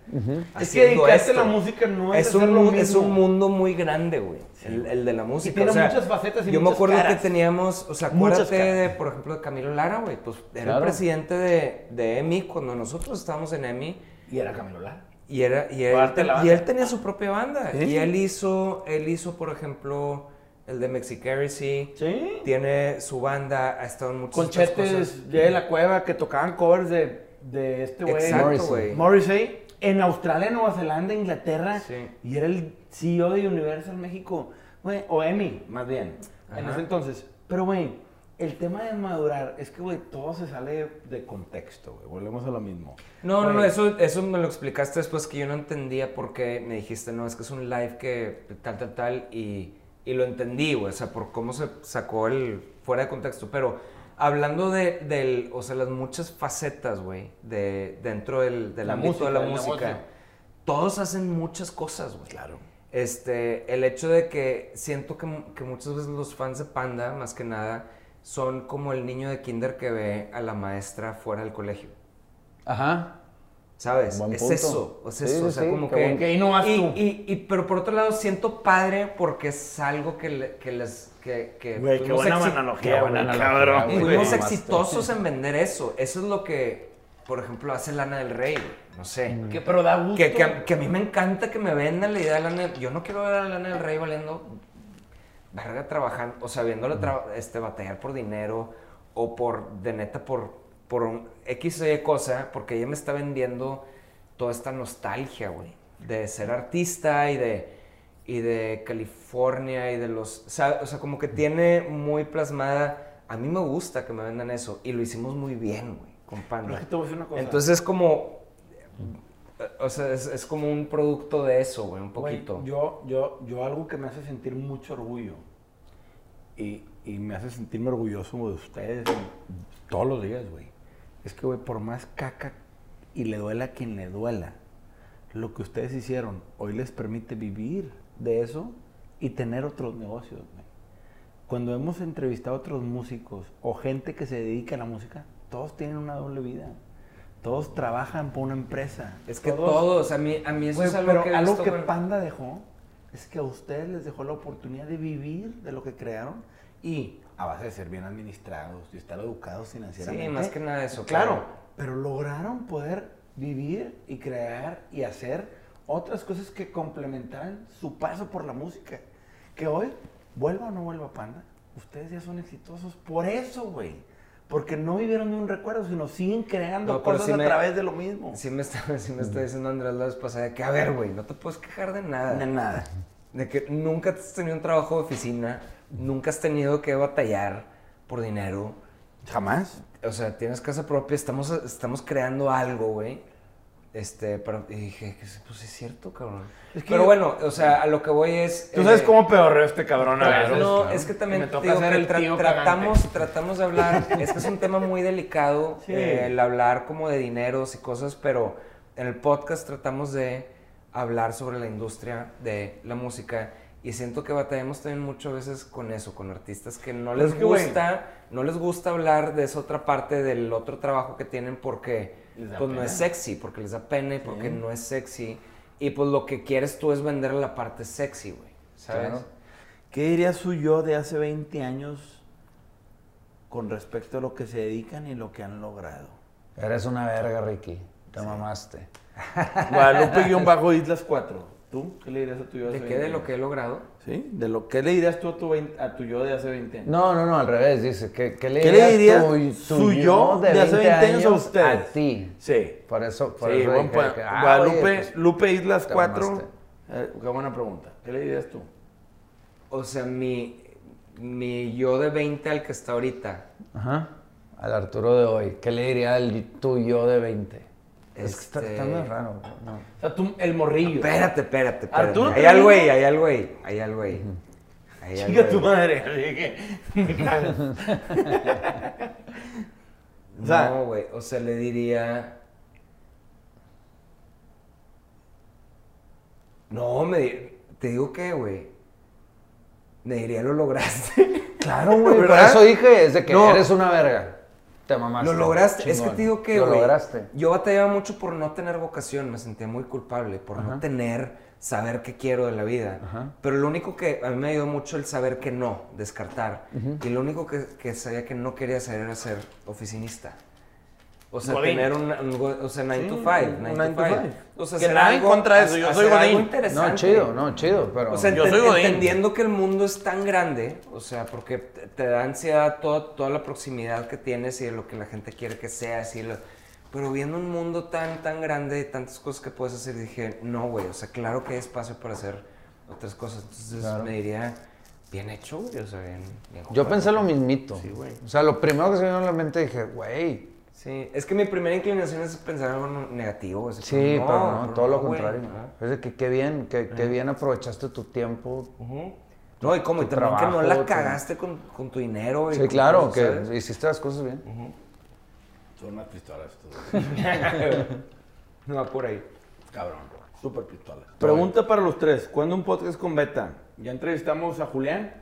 Es que dedicarse a la música no es, Es hacer un, lo mu- es mismo. un mundo muy grande, güey. el, el de la música. tiene o sea, muchas facetas y Yo me acuerdo caras. que teníamos, o sea, acuérdate de, por ejemplo, de Camilo Lara, güey. Pues era Claro. el presidente de, de EMI cuando nosotros estábamos en EMI. Y era Camilo Lara. Y, era, y, él, y tenía su propia banda. Sí. Y él hizo, él hizo, por ejemplo, el de Mexicaricy. Sí. Tiene su banda, ha estado en muchas. Conchetes de la cueva que tocaban covers de, de este güey. Exacto, Morrissey. güey. Morrissey. En Australia, Nueva Zelanda, Inglaterra. Sí. Y era el CEO de Universal México. Güey, o EMI, más bien. En Ajá. ese entonces. Pero, güey, el tema de madurar es que, güey, todo se sale de contexto, güey. Volvemos a lo mismo. No, no, no, Güey, eso, eso me lo explicaste después que yo no entendía por qué me dijiste, no, es que es un live que tal, tal, tal, y, y lo entendí, güey, o sea, por cómo se sacó el fuera de contexto, pero hablando de, del, o sea, las muchas facetas, güey, de, dentro del, del La ámbito música, de la música, negocio. todos hacen muchas cosas, güey. Claro. Este, el hecho de que siento que, que muchas veces los fans de Panda, más que nada, son como el niño de kinder que ve a la maestra fuera del colegio. Ajá. ¿Sabes? Buen es punto. eso, es Sí, eso, sí, o sea, sí, como qué que... bueno que ahí no vas y, tú. y- y- pero por otro lado, siento padre porque es algo que, le- que les... Que, que Güey, qué buena exi- analogía, buena cabrón. analogía, güey. Fuimos exitosos en vender eso. Eso es lo que, por ejemplo, hace Lana del Rey. No sé. Que, pero da gusto. Que, que, a, que a mí me encanta que me vendan la idea de Lana Yo no quiero ver a Lana del Rey valiendo verga trabajando, o sea, viéndole tra- este, batallar por dinero o por, de neta, por, por un X o Y cosa, porque ella me está vendiendo toda esta nostalgia, güey, de ser artista y de, y de California y de los, o sea, o sea, como que tiene muy plasmada, a mí me gusta que me vendan eso y lo hicimos muy bien, güey, con Panda. es que te voy a decir una cosa. Entonces es como, o sea, es, es como un producto de eso, güey, un Güey, poquito. yo, yo, yo algo que me hace sentir mucho orgullo y, y me hace sentirme orgulloso de ustedes todos los días, güey. Es que, güey, por más caca y le duela a quien le duela, lo que ustedes hicieron hoy les permite vivir de eso y tener otros negocios, güey. Cuando hemos entrevistado a otros músicos o gente que se dedica a la música, todos tienen una doble vida. Todos trabajan por una empresa. Es que Todos- todos, a mí, a mí eso Güey, es algo pero que he algo visto que Panda dejó es que a ustedes les dejó la oportunidad de vivir de lo que crearon y a base de ser bien administrados y estar educados financieramente. Sí, más que nada eso, Claro, claro. pero lograron poder vivir y crear y hacer otras cosas que complementaran su paso por la música. Que hoy, vuelva o no vuelva Panda, ustedes ya son exitosos por eso, güey. Porque no vivieron de un recuerdo, sino siguen creando No, cosas sí a me- través de lo mismo. Sí me está, sí me está diciendo Andrés la vez pasada que, a ver, güey, no te puedes quejar de nada. De nada. De que nunca has tenido un trabajo de oficina, nunca has tenido que batallar por dinero. Jamás. O sea, tienes casa propia, estamos, estamos creando algo, güey. Este, pero y dije, pues sí es cierto, cabrón. Es que pero yo- bueno, o sea, a lo que voy es... Tú sabes eh, cómo peorreo este cabrón a Claro, veces, no, es que también me toca digo ser que el tra- tío tratamos, cagante. tratamos de hablar, es que es un tema muy delicado, Sí. eh, el hablar como de dineros y cosas, pero en el podcast tratamos de hablar sobre la industria de la música y siento que batallamos también mucho a veces con eso, con artistas que no Pero les gusta, no les gusta hablar de esa otra parte del otro trabajo que tienen porque pues no es sexy, porque les da pena y porque Sí. no es sexy y pues lo que quieres tú es vender la parte sexy, güey, ¿sabes? Claro. ¿Qué diría su yo de hace 20 años con respecto a lo que se dedican y lo que han logrado? Eres una verga, Ricky. Te mamaste. Guadalupe-Islas 4. ¿Tú? ¿Qué le dirías a tu yo de ¿De hace qué? ¿De 20 lo años? que he logrado? ¿Sí? ¿De lo que le dirías tú a tu, vein- a tu yo de hace 20 años? No, no, no, al revés, dice. ¿Qué, qué le ¿Qué le diría tu- tu su yo de hace 20 años a ustedes? A ti. Sí. Por eso, por sí, eso buen dije point. que, ah, Guadalupe, oye, pues, Lupe Islas te 4. mamaste. Eh, qué buena pregunta. ¿Qué le dirías tú? O sea, mi, mi yo de 20 al que está ahorita. Ajá. Al Arturo de hoy. ¿Qué le diría al tu yo de 20? Es que está, Este- está muy raro. No. O sea, tú, el morrillo. Espérate, espérate, espérate. Arturo hay también. algo ahí, hay algo ahí, hay algo ahí. Hay algo Chica tu madre. O sea- no, güey, o sea, le diría... No, me te digo que, güey, me diría lo lograste. Claro, güey. Por eso dije, es de que No. eres una verga. Te mamaste. Lo lograste. Es que te digo que, Lo güey, lograste. Yo batallaba mucho por no tener vocación, me sentía muy culpable por no tener, saber qué quiero de la vida. Ajá. Pero lo único que a mí me ayudó mucho el saber que no, descartar. Y lo único que, que sabía que no quería hacer era ser oficinista. O sea, Godín. tener un, un o sea, 9 Sí, to un 5, 9 nine to to 5. five. O sea, Que nada en algo- contra de eso, yo soy algo godín. interesante. No, chido, no, chido, pero... O sea, Yo soy godín. entendiendo que el mundo es tan grande, o sea, porque te da ansiedad toda, toda la proximidad que tienes y de lo que la gente quiere que seas. Y lo- pero viendo un mundo tan, tan grande y tantas cosas que puedes hacer, dije, no, güey, o sea, claro que hay espacio para hacer otras cosas. Entonces Claro. me diría, bien hecho, güey, o sea, bien, bien Yo pensé lo mismito. Sí, güey. O sea, lo primero que se me vino a la mente dije, güey. Sí, es que mi primera inclinación es pensar algo no- negativo. es Sí, decir, pero no, todo lo güey, contrario. no. Es de que qué bien, que, qué bien aprovechaste tu tiempo. Ujú. No, y como y también que no la tu- cagaste con, con tu dinero. y Sí, claro, cosas, que ¿sabes? hiciste las cosas bien. Son unas pistolas. No va por ahí. Cabrón. Súper pistolas. Pregunta para los tres. ¿Cuándo un podcast con Beta? Ya entrevistamos a Julián,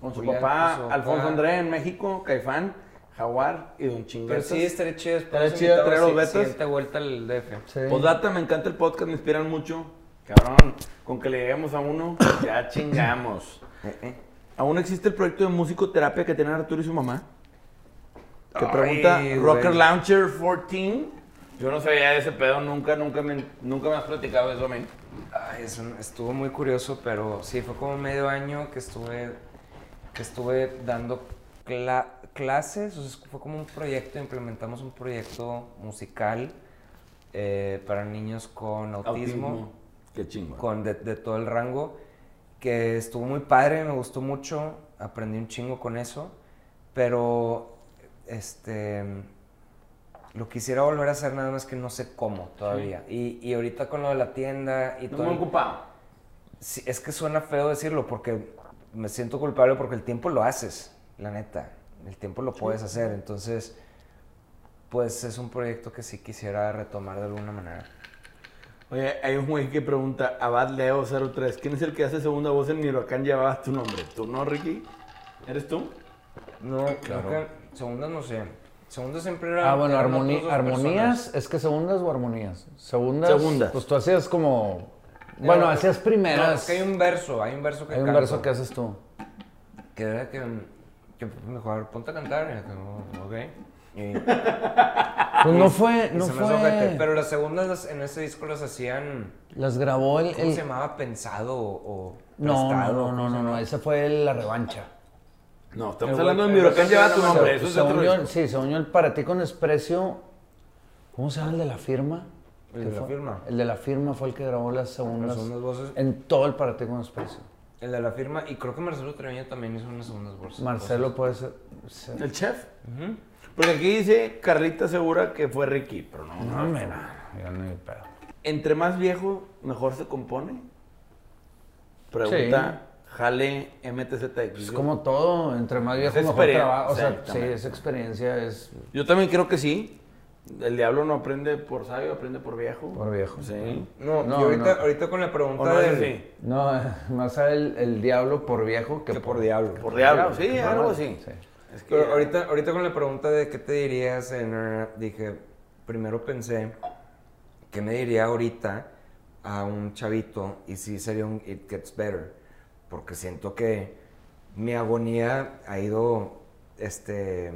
con su Julián, papá, con su papá. Alfonso André en México, Caifán, Jaguar y Don Pero Chinguetas. sí, estaría chido. Estaría chido traer los betas. Siguiente vuelta al DF. Sí. Posdata, me encanta el podcast, me inspiran mucho. Cabrón, con que le lleguemos a uno, ya chingamos. Eh, eh. ¿Aún existe el proyecto de musicoterapia que tienen Arturo y su mamá? Que Ay, pregunta güey. Rocker Launcher 14. Yo no sabía de ese pedo, nunca, nunca me, nunca me has platicado de eso a mí. Ay, eso estuvo muy curioso, pero sí, fue como medio año que estuve, que estuve dando cla- clases. O sea, fue como un proyecto, implementamos un proyecto musical eh, para niños con autismo. Qué chingo. con de, de todo el rango, que estuvo muy padre, me gustó mucho, aprendí un chingo con eso, pero este lo quisiera volver a hacer nada más que no sé cómo todavía. Y, y ahorita con lo de la tienda y No todo. el- ocupado. Sí, es que suena feo decirlo porque me siento culpable porque el tiempo lo haces, la neta. El tiempo lo puedes hacer, entonces pues es un proyecto que sí quisiera retomar de alguna manera. Oye, hay un güey que pregunta, Abad Leo 03, ¿quién es el que hace segunda voz en mi huracán llevabas tu nombre? ¿Tú no, Ricky? ¿Eres tú? No, creo que segundas no sé. Segundas siempre era. Ah, bueno, armoni- armonías, personas. es que segundas o armonías. Segundas. Segundas. Pues tú hacías como. Bueno, Era- hacías No, primeras. es que hay un verso, hay un verso que Hay un canto, verso que haces tú. Que era que. Que me dijo, a ver, ponte a cantar. Y yo, como, ok. Y, Pues no fue, y no ojete. fue. Pero las segundas las- en ese disco las hacían. Las grabó el. ¿Cómo el- se llamaba? Pensado o. No, no, prestado, no, ¿cómo no, no, ese fue el- la revancha. No, estamos El hablando de mi huracán lleva tu nombre. Se- Eso es Se unió, sí, se unió el para ti con desprecio. ¿Cómo se llama el de la firma? El ¿Qué de la fue? firma. El de la firma fue el que grabó las segundas. Las segundas voces. En todo el para ti con desprecio. El de la firma. Y creo que Marcelo Treviño también hizo unas segundas voces. Marcelo puede ser. ser- ¿El chef? Ujú. Porque aquí dice Carlita Segura que fue Ricky, pero no. No, no, yo no pedo. Entre más viejo, mejor se compone. Pregunta Jale MTZX. Es como todo, entre más viejo Es mejor experiencia, trabajo. O sea, sí, exactamente. es experiencia, es Yo también creo que sí. El diablo no aprende por sabio, aprende por viejo. por viejo. Sí. No, No, y ahorita, no. ahorita con la pregunta ¿O no del- así? No, más sabe el, el diablo por viejo que, Que por diablo. Por diablo, sí, algo así. Sí. Es que Pero ahorita, ahorita con la pregunta de qué te dirías, en, dije, primero pensé, ¿qué me diría ahorita a un chavito? Y sí sería un It Gets Better, porque siento que mi agonía ha ido, este,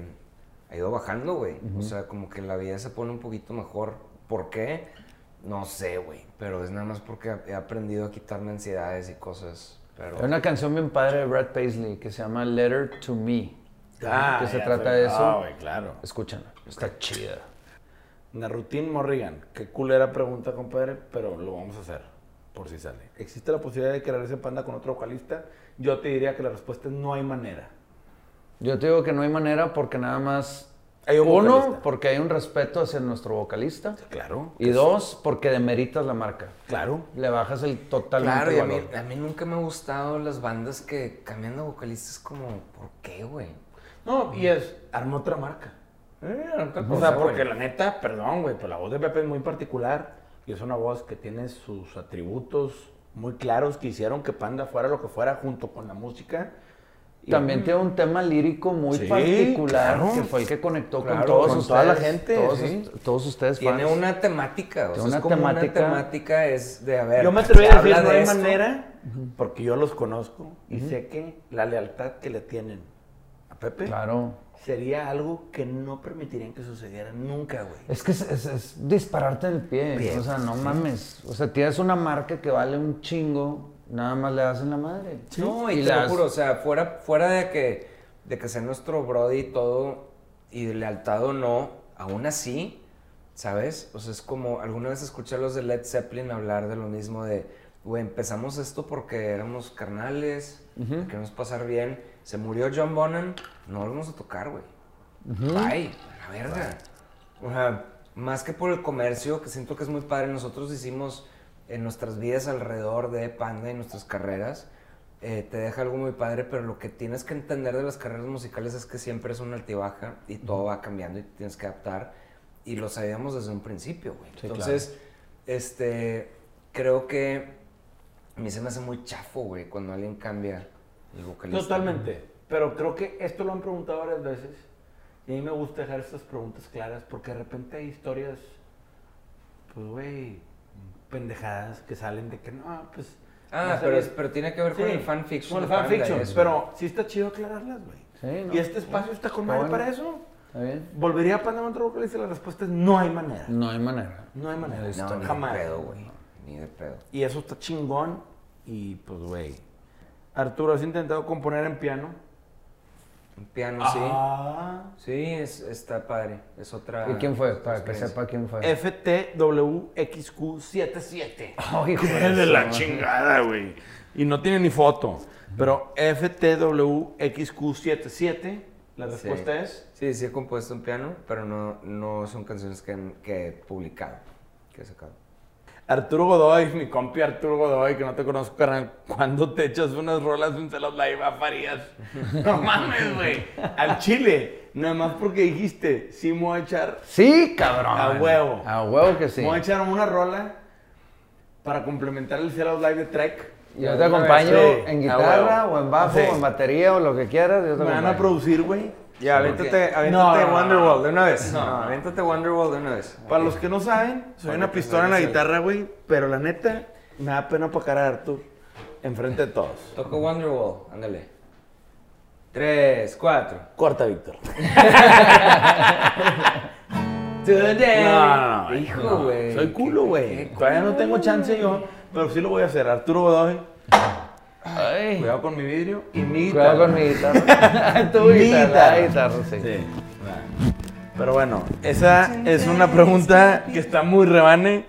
ha ido bajando, güey. O sea, como que la vida se pone un poquito mejor. ¿Por qué? No sé, güey. Pero es nada más porque he aprendido a quitarme ansiedades y cosas. Pero. Hay una canción bien padre de Brad Paisley que se llama Letter to Me. Ah, que se trata sé. de eso. Ah, güey, claro. Escúchala, está chida. Narutin Morrigan, qué culera pregunta, compadre, pero lo vamos a hacer por si sale. ¿Existe la posibilidad de que regrese Panda con otro vocalista? Yo te diría que la respuesta es no hay manera. Yo te digo que no hay manera porque nada más... Hay un uno, vocalista. porque hay un respeto hacia nuestro vocalista. Claro. Y dos, porque demeritas la marca. Claro. Le bajas el totalmente Claro, y a mí, valor. a mí nunca me han gustado las bandas que cambian de vocalistas como, ¿por qué, güey? No, y es, arma otra marca. Eh, otra O cosa, sea, porque güey. la neta, perdón, güey, pero la voz de Pepe es muy particular y es una voz que tiene sus atributos muy claros que hicieron que Panda fuera lo que fuera junto con la música. Y- También tiene un tema lírico muy Sí, particular claro. que fue el que conectó con Claro, todos con ustedes. toda la gente, Todos, sí. todos ustedes Tiene fans. una temática, o sea, Tiene es una como una temática- temática es de, a ver, Yo me atreví se a decir, no de hay esto. manera, porque yo los conozco y sé que la lealtad que le tienen a Pepe Claro. sería algo que no permitirían que sucediera nunca, güey. Es que es, es- es dispararte en el pie. Bien, o sea, no mames. O sea, tienes una marca que vale un chingo, nada más le das en la madre. No, y, Y te las- lo juro, o sea, fuera, fuera de que, de que sea nuestro brody y todo, y de lealtad o no, aún así, ¿sabes? O sea, es como, alguna vez escuché a los de Led Zeppelin hablar de lo mismo de, güey, empezamos esto porque éramos carnales, queremos pasar bien, se murió John Bonham, no volvemos a tocar, güey. Bye, a la verga. O sea, más que por el comercio, que siento que es muy padre, nosotros hicimos en nuestras vidas alrededor de Panda y nuestras carreras, eh, te deja algo muy padre, pero lo que tienes que entender de las carreras musicales es que siempre es una altibaja y todo va cambiando y te tienes que adaptar. Y lo sabíamos desde un principio, güey. Sí, Entonces, este, creo que a mí se me hace muy chafo, güey, cuando alguien cambia el vocalista. Totalmente. Pero creo que esto lo han preguntado varias veces. Y a mí me gusta dejar estas preguntas claras porque de repente hay historias, pues, güey, pendejadas que salen de que no, pues. Ah, no pero, sabía- es- pero tiene que ver con Sí, el fanfiction. Con el y fanfiction. eso. Pero sí está chido aclararlas, güey. Sí, ¿no? Y este espacio está con madre bueno. para eso. ¿Está bien? ¿Volvería a Panda con otro vocalista? La respuesta es no hay manera. No hay manera. No hay manera. No, ni jamás. de pedo, güey. Ni de pedo. Y eso está chingón. Y pues, güey. Arturo, ¿has intentado componer en piano? Un piano, sí. Ah. Sí, es, está padre. Es otra. ¿Y quién fue? Para que sepa quién fue. FTWXQ77. Ay, hijo Es de su la madre. chingada, güey. Y no tiene ni foto. Pero FTWXQ77, la respuesta es. Sí, sí he compuesto un piano, pero no, no son canciones que, que he publicado, que he sacado. Arturo Godoy, mi compi Arturo Godoy, que no te conozco, carnal. ¿Cuándo te echas unas rolas en Celos Live a Farías? No mames, güey. Al chile. Nada más porque dijiste, sí me voy a echar. Sí, cabrón. A huevo. A huevo que sí. Me voy a echar una rola para complementar el Celos Live de Trek. Yo te acompaño Sí, en guitarra o en bajo Sí. o en batería o lo que quieras. Yo te Me van a acompaño. producir, güey. Ya, porque- aviéntate No, Wonderwall de una vez. No, No, no. aviéntate Wonderwall de una vez. Para los que no saben, soy una pistola en la guitarra, güey. Pero la neta, me da pena para a Arturo enfrente de todos. Toco Wonderwall, ándale. Tres, cuatro. Corta, Víctor. Today. No, no, no. Hijo, no. güey. Soy culo, güey. Todavía no tengo chance yo, pero sí lo voy a hacer. Arturo Godoy, Ay, cuidado con mi vidrio y mi guitarra. cuidado con mi guitarra. tu Mi guitarra. guitarra. la guitarra, sí. Sí. Pero bueno, esa es una pregunta que está muy rebane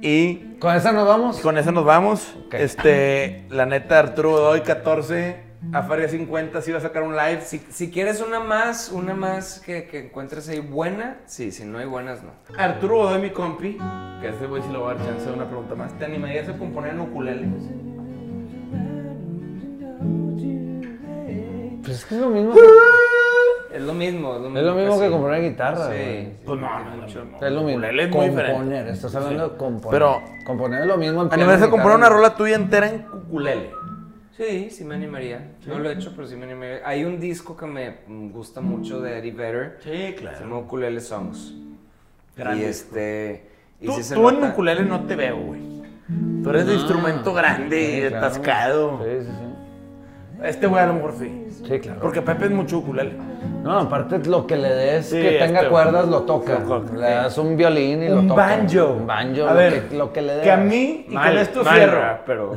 y ¿Con esa nos vamos? con esa nos vamos. Este, la neta, Arturo Godoy, 14, a Faria 50, sí va a sacar un live. Si, si quieres una más, una más que, que encuentres ahí buena, sí, si no hay buenas, no. Arturo Godoy, mi compi, que a ese güey sí le voy a dar chance de una pregunta más. ¿Te animarías a componer en ukulele? Es que es lo mismo que, Es lo mismo, es lo mismo. es lo mismo que casi. componer guitarra. Sí. güey. Pues no, no, no, no. Es lo mismo. Es muy diferente. componer. Estás hablando de componer. Pero- componer es lo mismo ¿Animarías a componer una rola tuya entera en ukulele? Sí, sí me animaría. No lo he hecho, pero sí me animaría. Hay un disco que me gusta mucho de Eddie Vedder. Sí, Se llama Ukulele Songs. Grande y este... y Tú, en nota- ukulele no te veo, güey. Tú eres de instrumento grande y claro. atascado. Sí, sí, sí. Este güey a lo mejor sí. Sí, claro. Porque Pepe es mucho ukulele. No, aparte lo que le des Sí, que tenga este- cuerdas lo toca. lo toca, le sí. das un violín y lo Un toca. banjo. Un banjo. A lo, ver, que, lo que le des. Que a mí, y Mal, con esto mal, cierro. ¿verdad? pero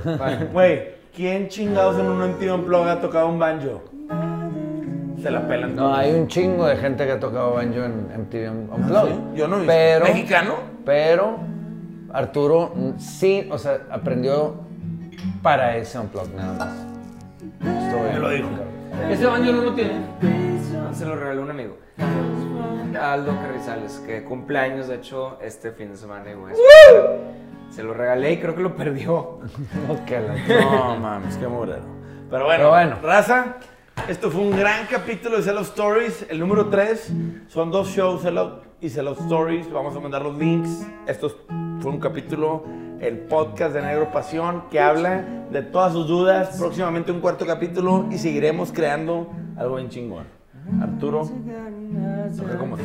Güey, ¿quién chingados en un MTV Unplugged ha tocado un banjo? Se la pelan. No, hay un chingo de gente que ha tocado banjo en MTV Unplugged. Ah, ¿sí? Yo no he visto. Pero, ¿Mexicano? Pero Arturo mm, sí, o sea, aprendió para ese Unplugged nada más. Estuvo bien. Me lo dijo. Ese banjo no lo tiene. se lo regaló un amigo. Aldo Carrizales, que cumple años, de hecho, este fin de semana, y güey. Se lo regalé y creo que lo perdió. No mames, qué morero. Pero bueno, Pero bueno. raza, esto fue un gran capítulo de Sellout Stories. El número 3 son dos shows, Sellout y Sellout Stories. Vamos a mandar los links. Esto fue un capítulo, el podcast de Negro Pasión, que habla de todas sus dudas. Próximamente un cuarto capítulo y seguiremos creando algo bien chingón. Arturo, toca como.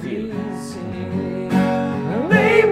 Baby,